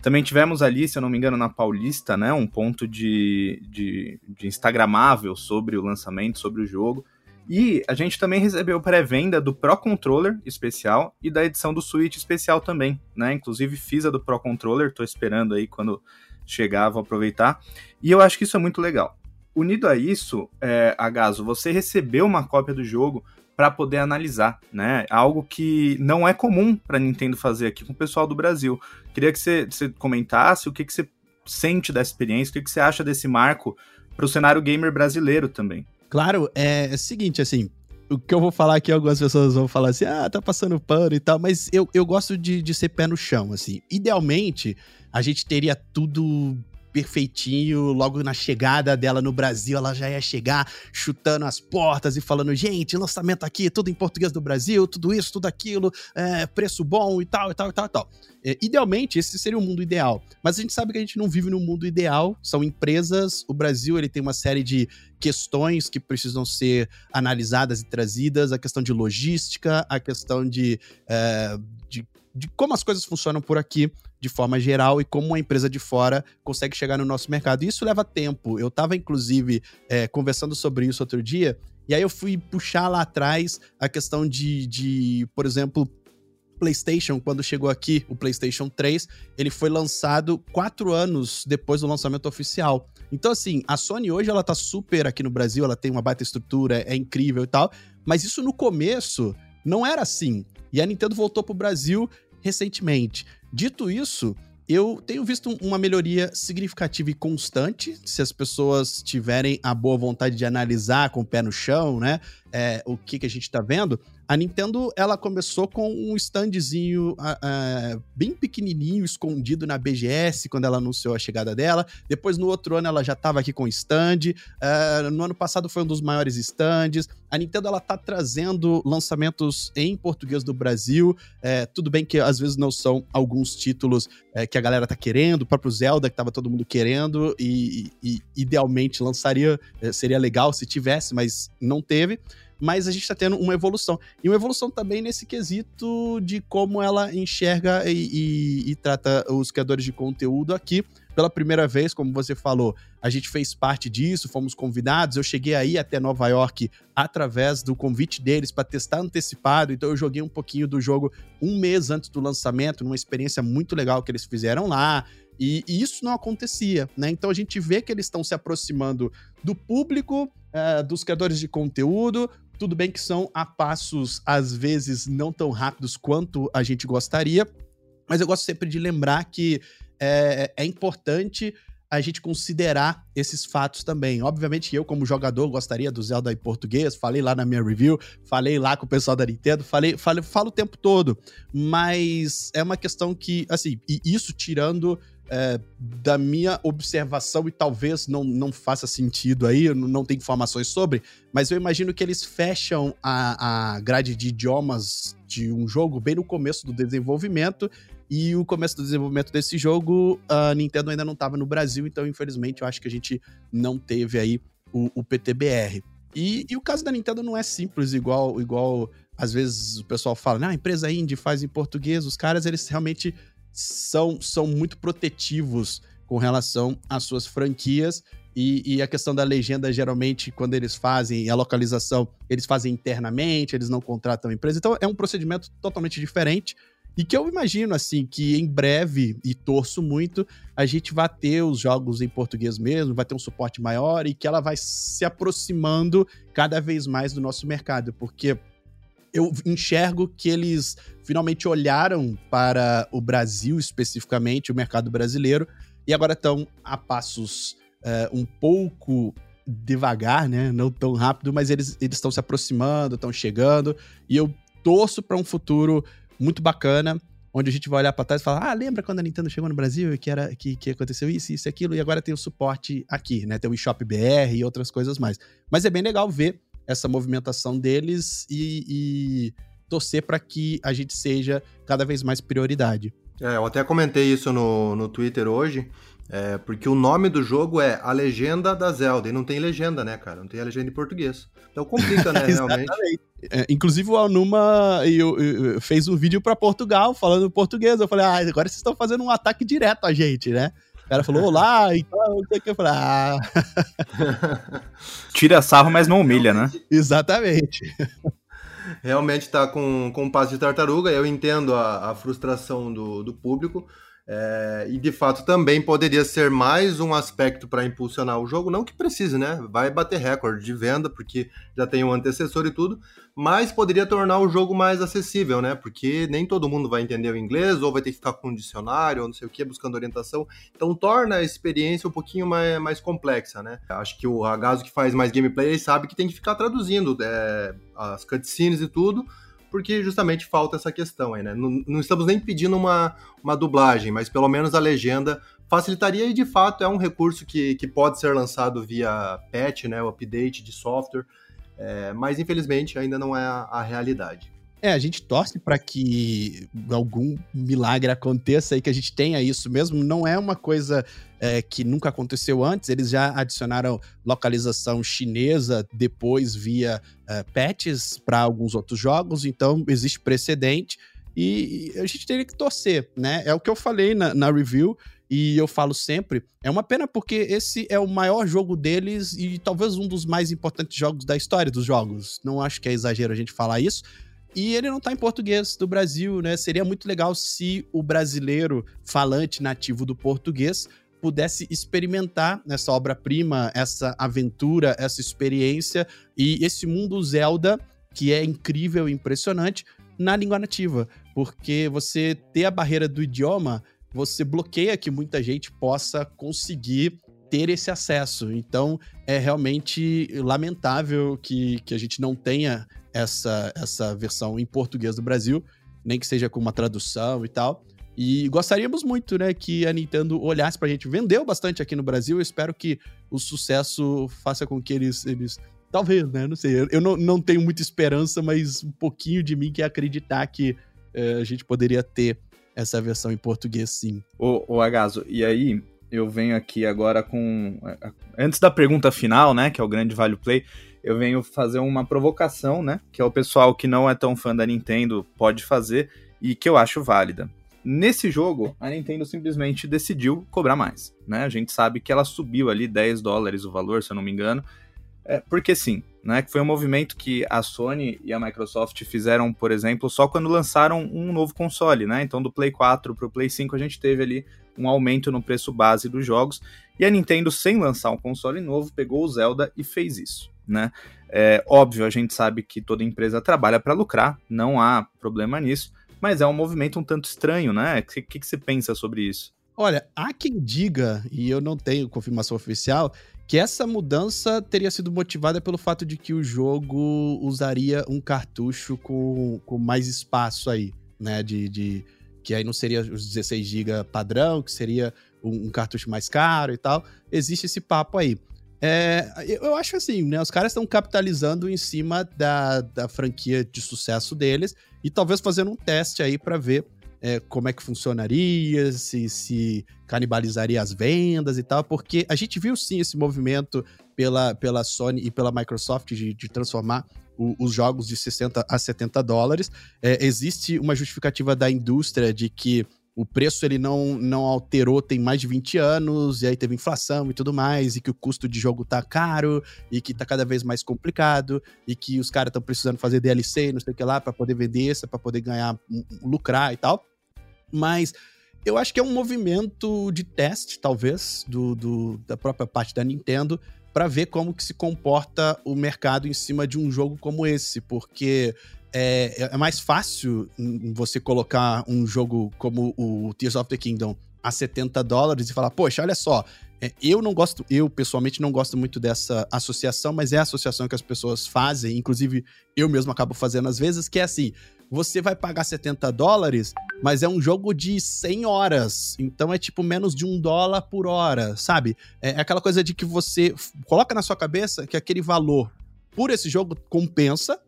S2: Também tivemos ali, se eu não me engano, na Paulista, né? Um ponto de, de, de Instagramável sobre o lançamento, sobre o jogo. E a gente também recebeu pré-venda do Pro Controller especial e da edição do Switch especial também, né? Inclusive fiz a do Pro Controller, tô esperando aí quando chegar, vou aproveitar. E eu acho que isso é muito legal unido a isso, é, Agaso, você recebeu uma cópia do jogo para poder analisar, né? Algo que não é comum para Nintendo fazer aqui com o pessoal do Brasil. Queria que você, você comentasse o que, que você sente da experiência, o que, que você acha desse marco para o cenário gamer brasileiro também.
S3: Claro, é, é o seguinte, assim, o que eu vou falar aqui, algumas pessoas vão falar assim, ah, tá passando pano e tal, mas eu, eu gosto de, de ser pé no chão, assim. Idealmente, a gente teria tudo perfeitinho, logo na chegada dela no Brasil, ela já ia chegar chutando as portas e falando: gente, lançamento aqui, tudo em português do Brasil, tudo isso, tudo aquilo, é, preço bom e tal, e tal, e tal, e tal. É, idealmente, esse seria o mundo ideal. Mas a gente sabe que a gente não vive no mundo ideal, são empresas, o Brasil ele tem uma série de questões que precisam ser analisadas e trazidas, a questão de logística, a questão de, é, de, de como as coisas funcionam por aqui de forma geral e como uma empresa de fora consegue chegar no nosso mercado. E isso leva tempo. Eu estava, inclusive, é, conversando sobre isso outro dia, e aí eu fui puxar lá atrás a questão de, de por exemplo, PlayStation, quando chegou aqui, o PlayStation 3, ele foi lançado quatro anos depois do lançamento oficial. Então, assim, a Sony hoje ela tá super aqui no Brasil, ela tem uma baita estrutura, é incrível e tal, mas isso no começo não era assim. E a Nintendo voltou pro Brasil recentemente. Dito isso, eu tenho visto uma melhoria significativa e constante, se as pessoas tiverem a boa vontade de analisar com o pé no chão, né? É, o que, que a gente está vendo. A Nintendo, ela começou com um standzinho uh, bem pequenininho, escondido na BGS, quando ela anunciou a chegada dela. Depois, no outro ano, ela já estava aqui com stand. Uh, no ano passado, foi um dos maiores stands. A Nintendo, ela tá trazendo lançamentos em português do Brasil. É, tudo bem que, às vezes, não são alguns títulos é, que a galera tá querendo. O próprio Zelda, que tava todo mundo querendo. E, e idealmente, lançaria... Seria legal se tivesse, mas não teve mas a gente está tendo uma evolução. E uma evolução também nesse quesito de como ela enxerga e, e, e, trata os criadores de conteúdo aqui. Pela primeira vez, como você falou, a gente fez parte disso, fomos convidados. Eu cheguei aí até Nova York através do convite deles para testar antecipado. Então eu joguei um pouquinho do jogo um mês antes do lançamento, numa experiência muito legal que eles fizeram lá. E, e, isso não acontecia, né? Então a gente vê que eles estão se aproximando do público, uh, dos criadores de conteúdo, tudo bem que são a passos, às vezes, não tão rápidos quanto a gente gostaria, mas eu gosto sempre de lembrar que é, é importante a gente considerar esses fatos também. Obviamente, eu, como jogador, gostaria do Zelda em português, falei lá na minha review, falei lá com o pessoal da Nintendo, falei, falei falo o tempo todo, mas é uma questão que, assim, e isso tirando é, da minha observação, e talvez não, não faça sentido aí, não tenho informações sobre, mas eu imagino que eles fecham a, a grade de idiomas de um jogo bem no começo do desenvolvimento, e o começo do desenvolvimento desse jogo, a Nintendo ainda não estava no Brasil, então infelizmente eu acho que a gente não teve aí o, o PTBR. E, e, o caso da Nintendo não é simples, igual, igual às vezes o pessoal fala, né? A empresa indie faz em português, os caras eles realmente são, são muito protetivos com relação às suas franquias. E, e, a questão da legenda, geralmente, quando eles fazem a localização, eles fazem internamente, eles não contratam empresa. Então, é um procedimento totalmente diferente. E que eu imagino, assim, que em breve, e torço muito, a gente vai ter os jogos em português mesmo, vai ter um suporte maior e que ela vai se aproximando cada vez mais do nosso mercado. Porque eu enxergo que eles finalmente olharam para o Brasil especificamente, o mercado brasileiro, e agora estão a passos uh, um pouco devagar, né? Não tão rápido, mas eles estão se aproximando, estão chegando, e eu torço para um futuro muito bacana, onde a gente vai olhar para trás e falar: ah, lembra quando a Nintendo chegou no Brasil e que, era, que, que aconteceu isso, isso e aquilo, e agora tem o suporte aqui, né? Tem o eShop BR e outras coisas mais. Mas é bem legal ver essa movimentação deles e, e torcer para que a gente seja cada vez mais prioridade.
S1: É, eu até comentei isso no, no Twitter hoje, é, porque o nome do jogo é A Legenda da Zelda, e não tem legenda, né, cara? Não tem a legenda em português. Então complica, né, realmente.
S3: É, inclusive o Alnuma eu, eu, fez um vídeo para Portugal falando português. Eu falei, ah, agora vocês estão fazendo um ataque direto a gente, né? Cara falou, olá, então, não sei o que. Eu falei, ah.
S2: Tira sarro, mas não humilha, né?
S3: Exatamente.
S1: Realmente tá com, com um passo de tartaruga, eu entendo a, a frustração do, do público, é, e de fato também poderia ser mais um aspecto para impulsionar o jogo, não que precise, né? Vai bater recorde de venda, porque já tem um antecessor e tudo, mas poderia tornar o jogo mais acessível, né? Porque nem todo mundo vai entender o inglês, ou vai ter que ficar com um dicionário, ou não sei o que, buscando orientação. Então torna a experiência um pouquinho mais, mais complexa, né? Acho que o Ragazo que faz mais gameplay sabe que tem que ficar traduzindo é, as cutscenes e tudo porque justamente falta essa questão aí, né? Não, não, estamos nem pedindo uma, uma dublagem, mas pelo menos a legenda facilitaria e de fato é um recurso que, que pode ser lançado via patch, né? O update de software, é, mas infelizmente ainda não é a, a realidade.
S3: É, a gente torce para que algum milagre aconteça e que a gente tenha isso mesmo. Não é uma coisa é, que nunca aconteceu antes. Eles já adicionaram localização chinesa depois via é, patches para alguns outros jogos, então existe precedente e a gente teria que torcer, né? É o que eu falei na, na review e eu falo sempre. É uma pena porque esse é o maior jogo deles e talvez um dos mais importantes jogos da história dos jogos. Não acho que é exagero a gente falar isso e ele não tá em português do Brasil, né? Seria muito legal se o brasileiro falante nativo do português pudesse experimentar essa obra-prima, essa aventura, essa experiência e esse mundo Zelda, que é incrível e impressionante, na língua nativa. Porque você ter a barreira do idioma você bloqueia que muita gente possa conseguir ter esse acesso. Então, é realmente lamentável que, que a gente não tenha essa, essa versão em português do Brasil, nem que seja com uma tradução e tal. E gostaríamos muito, né, que a Nintendo olhasse pra gente. Vendeu bastante aqui no Brasil, eu espero que o sucesso faça com que eles. eles talvez, né? Não sei. Eu não, não tenho muita esperança, mas um pouquinho de mim quer acreditar que é, a gente poderia ter essa versão em português, sim.
S2: Ô, ô Agaso, e aí eu venho aqui agora com. Antes da pergunta final, né? Que é o grande Value Play, eu venho fazer uma provocação, né? Que é o pessoal que não é tão fã da Nintendo pode fazer e que eu acho válida. Nesse jogo, a Nintendo simplesmente decidiu cobrar mais, né? A gente sabe que ela subiu ali 10 dólares o valor, se eu não me engano, é, porque sim, né? Que foi um movimento que a Sony e a Microsoft fizeram, por exemplo, só quando lançaram um novo console, né? Então, do Play 4 para o Play 5, a gente teve ali um aumento no preço base dos jogos. E a Nintendo, sem lançar um console novo, pegou o Zelda e fez isso, né? É, óbvio, a gente sabe que toda empresa trabalha para lucrar, não há problema nisso mas é um movimento um tanto estranho, né? O que, que, que você pensa sobre isso?
S3: Olha, há quem diga, e eu não tenho confirmação oficial, que essa mudança teria sido motivada pelo fato de que o jogo usaria um cartucho com, com mais espaço aí, né? De, de que aí não seria os 16 GB padrão, que seria um, um, cartucho mais caro e tal. Existe esse papo aí. É, eu acho assim, né? Os caras estão capitalizando em cima da, da franquia de sucesso deles e talvez fazendo um teste aí para ver é, como é que funcionaria, se, se canibalizaria as vendas e tal, porque a gente viu sim esse movimento pela, pela Sony e pela Microsoft de, de transformar o, os jogos de 60 a 70 dólares. É, existe uma justificativa da indústria de que o preço ele não, não alterou tem mais de 20 anos, e aí teve inflação e tudo mais, e que o custo de jogo tá caro, e que tá cada vez mais complicado, e que os caras estão precisando fazer DLC, não sei o que lá, para poder vender essa, para poder ganhar, lucrar e tal. Mas eu acho que é um movimento de teste, talvez, do, do da própria parte da Nintendo, para ver como que se comporta o mercado em cima de um jogo como esse, porque é, é mais fácil você colocar um jogo como o Tears of the Kingdom a 70 dólares e falar, poxa, olha só, é, eu não gosto, eu pessoalmente não gosto muito dessa associação, mas é a associação que as pessoas fazem, inclusive eu mesmo acabo fazendo às vezes, que é assim, você vai pagar 70 dólares, mas é um jogo de 100 horas, então é tipo menos de um dólar por hora, sabe? É, é aquela coisa de que você coloca na sua cabeça que aquele valor por esse jogo compensa,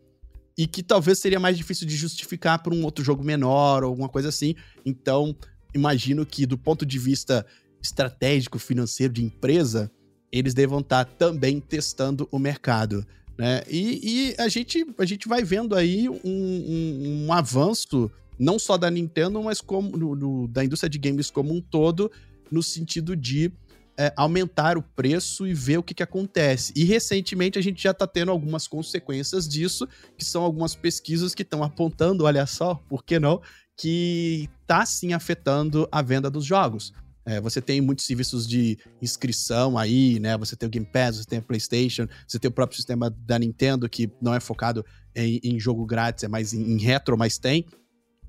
S3: e que talvez seria mais difícil de justificar por um outro jogo menor ou alguma coisa assim. Então, imagino que do ponto de vista estratégico, financeiro de empresa, eles devam estar também testando o mercado. Né? E, e a, gente, a gente vai vendo aí um, um, um avanço, não só da Nintendo, mas como no, no, da indústria de games como um todo, no sentido de é, aumentar o preço e ver o que, que acontece. E recentemente a gente já está tendo algumas consequências disso, que são algumas pesquisas que estão apontando, olha só, por que não, que está sim afetando a venda dos jogos. É, você tem muitos serviços de inscrição aí, né? Você tem o Game Pass, você tem a PlayStation, você tem o próprio sistema da Nintendo, que não é focado em, em jogo grátis, é mais em, em retro, mas tem.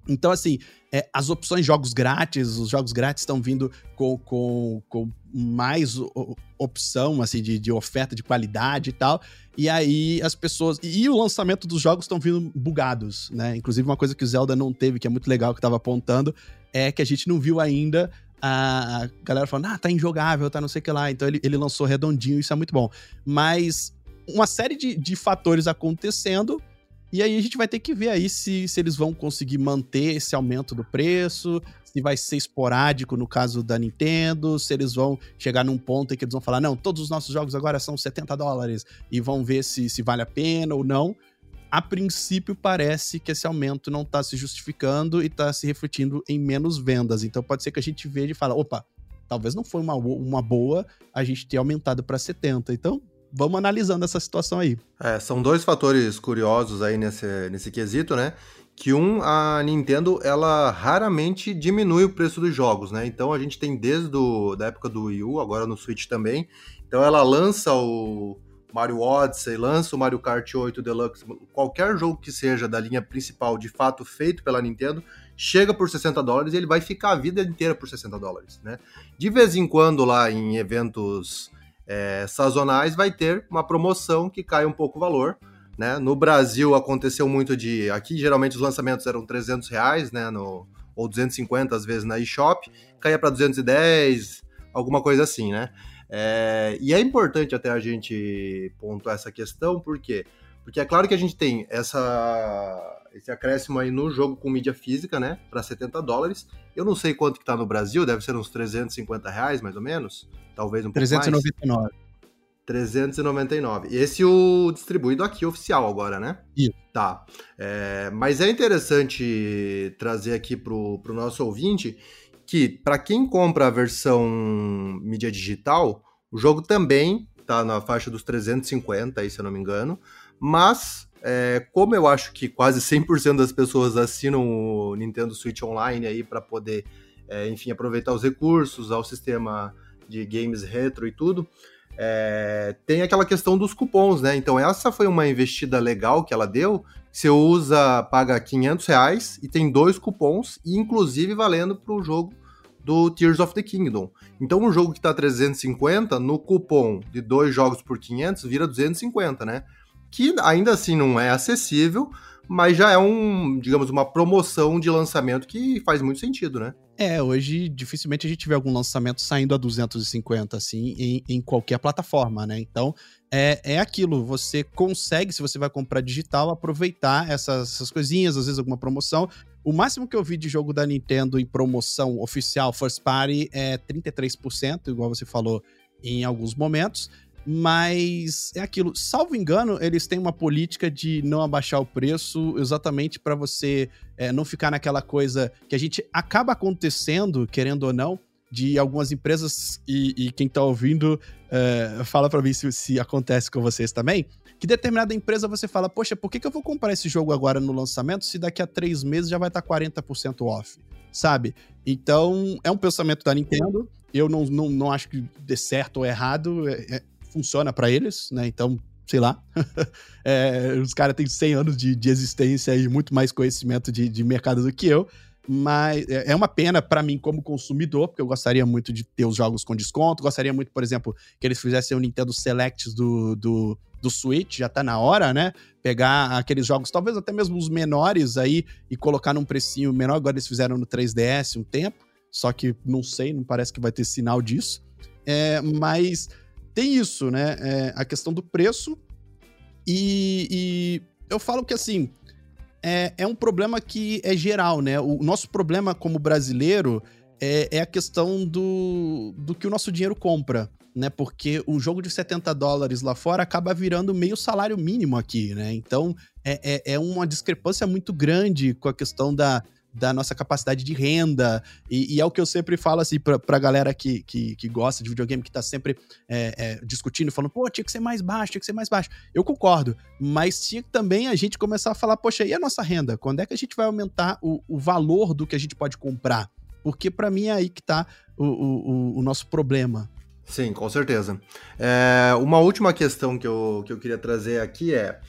S3: Então, assim, é, as opções de jogos grátis, os jogos grátis estão vindo com, com, com mais opção, assim, de, de oferta de qualidade e tal. E aí as pessoas. E o lançamento dos jogos estão vindo bugados, né? Inclusive, uma coisa que o Zelda não teve, que é muito legal, que eu tava apontando, é que a gente não viu ainda a galera falando, ah, tá injogável, tá não sei o que lá. Então ele, ele lançou redondinho, isso é muito bom. Mas uma série de, de fatores acontecendo e aí a gente vai ter que ver aí se, se eles vão conseguir manter esse aumento do preço, se vai ser esporádico no caso da Nintendo, se eles vão chegar num ponto em que eles vão falar, não, todos os nossos jogos agora são 70 dólares, e vão ver se, se vale a pena ou não. A princípio, parece que esse aumento não está se justificando e está se refletindo em menos vendas. Então pode ser que a gente veja e fale, opa, talvez não foi uma, uma boa a gente ter aumentado para 70. Então, vamos analisando essa situação aí.
S1: É, são dois fatores curiosos aí nesse, nesse quesito, né? Que um, a Nintendo, ela raramente diminui o preço dos jogos, né? Então a gente tem desde do, da época do Wii U, agora no Switch também. Então ela lança o, Mario Odyssey, lança o Mario Kart 8 Deluxe, qualquer jogo que seja da linha principal, de fato feito pela Nintendo, chega por 60 dólares e ele vai ficar a vida inteira por 60 dólares, né? De vez em quando lá em eventos é, sazonais vai ter uma promoção que cai um pouco o valor, né? No Brasil aconteceu muito de, aqui geralmente os lançamentos eram 300 reais, né? No, ou 250 às vezes na eShop, caía para 210, alguma coisa assim, né? É, e é importante até a gente pontuar essa questão, por quê? Porque é claro que a gente tem essa, esse acréscimo aí no jogo com mídia física, né, para 70 dólares. Eu não sei quanto que tá no Brasil, deve ser uns 350 reais, mais ou menos, talvez um pouco
S3: 399. mais.
S1: 399. Esse o distribuído aqui oficial agora, né?
S3: Isso.
S1: Tá. É, mas é interessante trazer aqui pro, pro nosso ouvinte que para quem compra a versão mídia digital, o jogo também tá na faixa dos 350, aí, se eu não me engano, mas é, como eu acho que quase 100% das pessoas assinam o Nintendo Switch Online aí para poder, é, enfim, aproveitar os recursos ao sistema de games retro e tudo, é, tem aquela questão dos cupons, né? Então essa foi uma investida legal que ela deu. Você usa, paga 500 reais e tem dois cupons, inclusive valendo para o jogo do Tears of the Kingdom. Então um jogo que está 350, no cupom de dois jogos por 500, vira 250, né? Que ainda assim não é acessível, mas já é um, digamos, uma promoção de lançamento que faz muito sentido, né?
S3: É, hoje dificilmente a gente vê algum lançamento saindo a 250, assim, em, em qualquer plataforma, né? Então, é, é aquilo, você consegue, se você vai comprar digital, aproveitar essas, essas coisinhas, às vezes alguma promoção. O máximo que eu vi de jogo da Nintendo em promoção oficial, first party, é 33%, igual você falou em alguns momentos. Mas é aquilo, salvo engano, eles têm uma política de não abaixar o preço exatamente para você é, não ficar naquela coisa que a gente acaba acontecendo, querendo ou não, de algumas empresas, e, e quem tá ouvindo, é, fala para mim se, se acontece com vocês também, que determinada empresa você fala, poxa, por que, que eu vou comprar esse jogo agora no lançamento se daqui a três meses já vai estar tá 40% off? Sabe? Então, é um pensamento da Nintendo. Eu não, não, não acho que dê certo ou errado. É, é funciona para eles, né? Então, sei lá. é, os caras têm 100 anos de, de, existência e muito mais conhecimento de, de mercado do que eu. Mas é, é uma pena para mim como consumidor, porque eu gostaria muito de ter os jogos com desconto. Gostaria muito, por exemplo, que eles fizessem o Nintendo Selects do, do, do Switch, já tá na hora, né? Pegar aqueles jogos, talvez até mesmo os menores aí, e colocar num precinho menor. Agora eles fizeram no 3DS um tempo, só que não sei, não parece que vai ter sinal disso. É, mas tem isso, né? É, a questão do preço. E, e, eu falo que assim. É, é um problema que é geral, né? O nosso problema como brasileiro é, é a questão do, do que o nosso dinheiro compra né? Porque o jogo de 70 dólares lá fora acaba virando meio salário mínimo aqui, né? Então é, é, é, uma discrepância muito grande com a questão da, da nossa capacidade de renda. E, e, é o que eu sempre falo assim pra, pra galera que, que, que gosta de videogame, que tá sempre é, é, discutindo, falando, pô, tinha que ser mais baixo, tinha que ser mais baixo. Eu concordo, mas tinha que também a gente começar a falar, poxa, e a nossa renda? Quando é que a gente vai aumentar o, o valor do que a gente pode comprar? Porque para mim é aí que tá o, o, o nosso problema.
S1: Sim, com certeza. É, uma última questão que eu, que eu queria trazer aqui é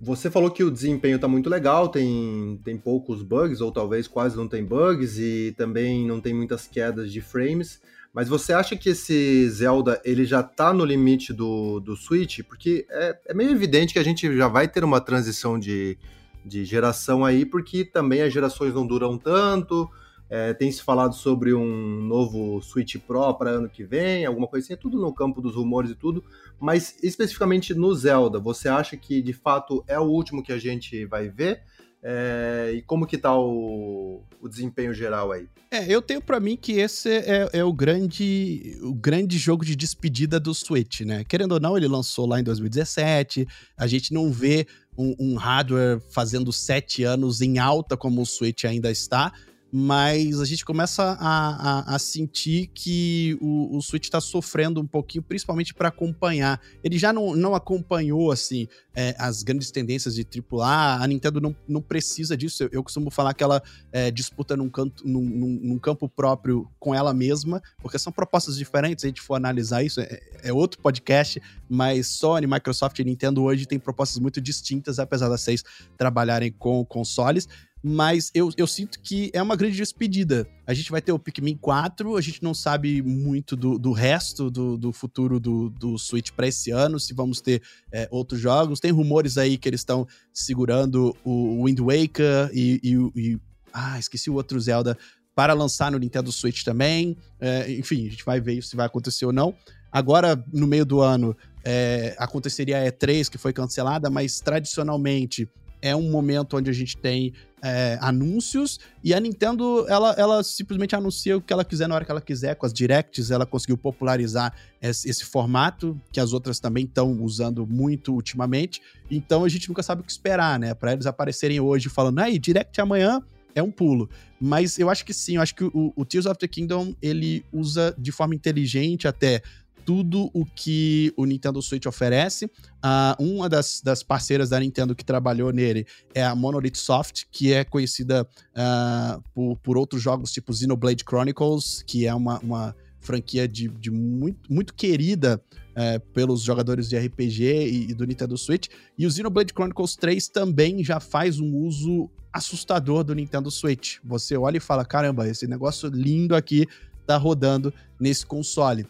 S1: você falou que o desempenho está muito legal, tem, tem poucos bugs, ou talvez quase não tem bugs, e também não tem muitas quedas de frames. Mas você acha que esse Zelda ele já está no limite do, do Switch? Porque é, é meio evidente que a gente já vai ter uma transição de, de geração aí, porque também as gerações não duram tanto, é, tem se falado sobre um novo Switch Pro para ano que vem, alguma coisa assim, é tudo no campo dos rumores e tudo. Mas especificamente no Zelda, você acha que de fato é o último que a gente vai ver? É, e como que tá o, o, desempenho geral aí?
S3: É, eu tenho para mim que esse é, é, o grande o grande jogo de despedida do Switch, né? Querendo ou não, ele lançou lá em 2017, a gente não vê um, um hardware fazendo sete anos em alta como o Switch ainda está, mas a gente começa a, a, a sentir que o, o Switch está sofrendo um pouquinho, principalmente para acompanhar. Ele já não, não acompanhou assim é, as grandes tendências de AAA, a Nintendo não, não precisa disso. Eu, eu costumo falar que ela é, disputa num, canto, num, num, num, campo próprio com ela mesma, porque são propostas diferentes. Se a gente for analisar isso, é, é outro podcast, mas Sony, Microsoft e Nintendo hoje têm propostas muito distintas, apesar das seis trabalharem com consoles mas eu, eu sinto que é uma grande despedida. A gente vai ter o Pikmin 4, a gente não sabe muito do, do resto do, do futuro do, do Switch para esse ano, se vamos ter é, outros jogos. Tem rumores aí que eles estão segurando o Wind Waker e, e, e, Ah, esqueci o outro Zelda para lançar no Nintendo Switch também. É, enfim, a gente vai ver se vai acontecer ou não. Agora, no meio do ano, é, aconteceria a E3, que foi cancelada, mas tradicionalmente é um momento onde a gente tem é, anúncios e a Nintendo ela, ela simplesmente anuncia o que ela quiser na hora que ela quiser com as directs ela conseguiu popularizar esse, esse formato que as outras também estão usando muito ultimamente. Então a gente nunca sabe o que esperar né? Para eles aparecerem hoje falando aí direct amanhã é um pulo. Mas eu acho que sim eu acho que o, o Tears of the Kingdom ele usa de forma inteligente até tudo o que o Nintendo Switch oferece. Uh, uma das, das, parceiras da Nintendo que trabalhou nele é a Monolith Soft, que é conhecida uh, por, por, outros jogos tipo Xenoblade Chronicles, que é uma, uma franquia de, de muito, muito querida uh, pelos jogadores de RPG e, e, do Nintendo Switch. E o Xenoblade Chronicles 3 também já faz um uso assustador do Nintendo Switch. Você olha e fala: caramba, esse negócio lindo aqui tá rodando nesse console.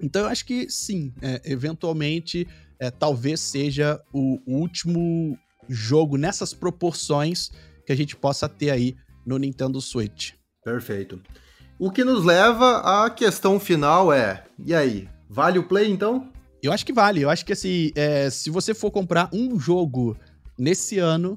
S3: Então eu acho que sim, é, eventualmente é, talvez seja o, último jogo nessas proporções que a gente possa ter aí no Nintendo Switch.
S1: Perfeito. O que nos leva à questão final é: e aí, vale o play então?
S3: Eu acho que vale. Eu acho que assim, é, se você for comprar um jogo nesse ano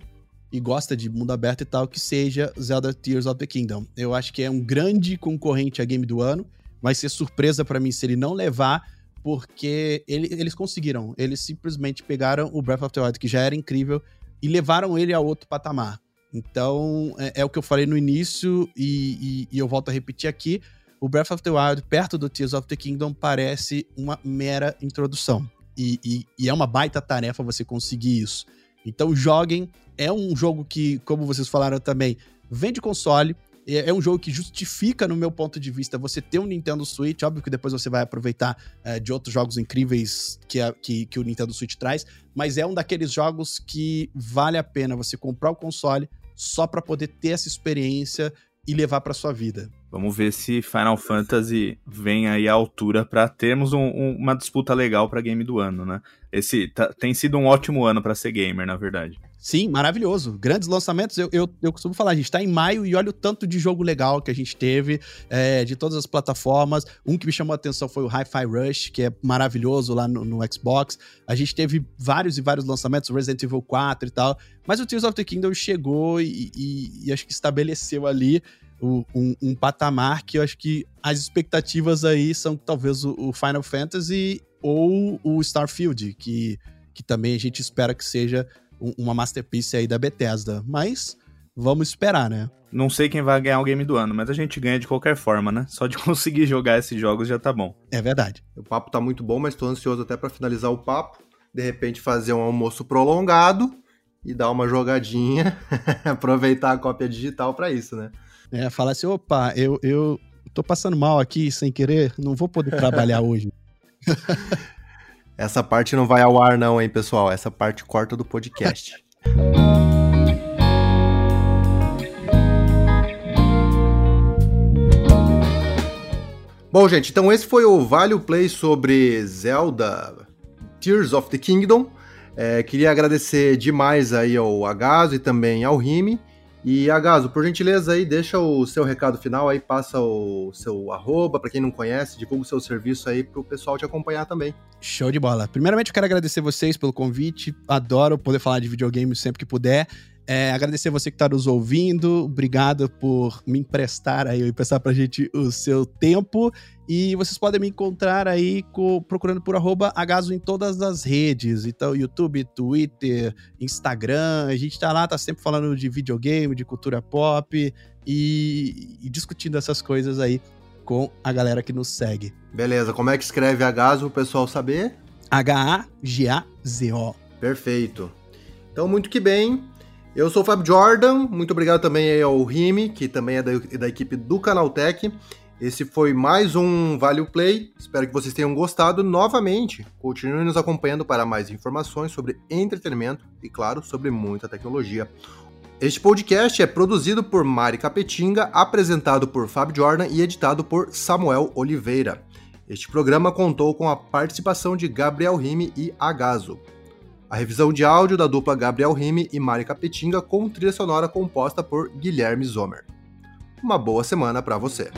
S3: e gosta de mundo aberto e tal, que seja Zelda Tears of the Kingdom. Eu acho que é um grande concorrente a game do ano vai ser surpresa para mim se ele não levar, porque ele, eles conseguiram. Eles simplesmente pegaram o Breath of the Wild, que já era incrível, e levaram ele a outro patamar. Então, é, é o que eu falei no início, e, e, e eu volto a repetir aqui. O Breath of the Wild, perto do Tears of the Kingdom, parece uma mera introdução. E, e, e, é uma baita tarefa você conseguir isso. Então joguem. É um jogo que, como vocês falaram também, vende console. É, é um jogo que justifica, no meu ponto de vista, você ter um Nintendo Switch. Óbvio que depois você vai aproveitar é, de outros jogos incríveis que, a, que, que o Nintendo Switch traz, mas é um daqueles jogos que vale a pena você comprar o console só para poder ter essa experiência e levar para sua vida.
S2: Vamos ver se Final Fantasy vem aí à altura para termos um, um, uma disputa legal para game do ano, né? Esse tá, tem sido um ótimo ano para ser gamer, na verdade.
S3: Sim, maravilhoso. Grandes lançamentos. Eu, eu, eu, costumo falar, a gente tá em maio e olha o tanto de jogo legal que a gente teve é, de todas as plataformas. Um que me chamou a atenção foi o Hi-Fi Rush, que é maravilhoso lá no, no, Xbox. A gente teve vários e vários lançamentos, Resident Evil 4 e tal. Mas o Tears of the Kingdom chegou e, e, e acho que estabeleceu ali um, um, patamar que eu acho que as expectativas aí são talvez o, o Final Fantasy ou o Starfield, que, que também a gente espera que seja uma masterpiece aí da Bethesda. Mas vamos esperar, né?
S2: Não sei quem vai ganhar o game do ano, mas a gente ganha de qualquer forma, né? Só de conseguir jogar esses jogos já tá bom.
S3: É verdade.
S1: O papo tá muito bom, mas tô ansioso até para finalizar o papo. De repente fazer um almoço prolongado e dar uma jogadinha, aproveitar a cópia digital para isso, né?
S3: É, falar assim, opa, eu, eu tô passando mal aqui sem querer, não vou poder trabalhar hoje.
S1: Essa parte não vai ao ar não, hein, pessoal? Essa parte corta do podcast. Bom, gente, então esse foi o Vale Play sobre Zelda Tears of the Kingdom. É, queria agradecer demais aí ao Agaso e também ao Rime. E Agaso, por gentileza aí, deixa o seu recado final aí, passa o seu arroba, para quem não conhece, divulga o seu serviço aí pro pessoal te acompanhar também.
S3: Show de bola. Primeiramente eu quero agradecer vocês pelo convite, adoro poder falar de videogame sempre que puder. É, agradecer você que está nos ouvindo. Obrigado por me emprestar aí, emprestar pra gente o seu tempo. E vocês podem me encontrar aí com, procurando por arroba Agaso em todas as redes. Então, YouTube, Twitter, Instagram. A gente tá lá, tá sempre falando de videogame, de cultura pop e, e discutindo essas coisas aí com a galera que nos segue.
S1: Beleza, como é que escreve Agaso o pessoal saber?
S3: H-A-G-A-Z-O.
S1: Perfeito. Então, muito que bem. Eu sou o Fábio Jordan, muito obrigado também ao Rime, que também é da, da equipe do Canaltech. Esse foi mais um Vale Play. Espero que vocês tenham gostado novamente. Continue nos acompanhando para mais informações sobre entretenimento e, claro, sobre muita tecnologia. Este podcast é produzido por Mari Capetinga, apresentado por Fábio Jordan e editado por Samuel Oliveira. Este programa contou com a participação de Gabriel Rime e Agaso. A revisão de áudio da dupla Gabriel Rime e Mari Capetinga com trilha sonora composta por Guilherme Zomer. Uma boa semana para você.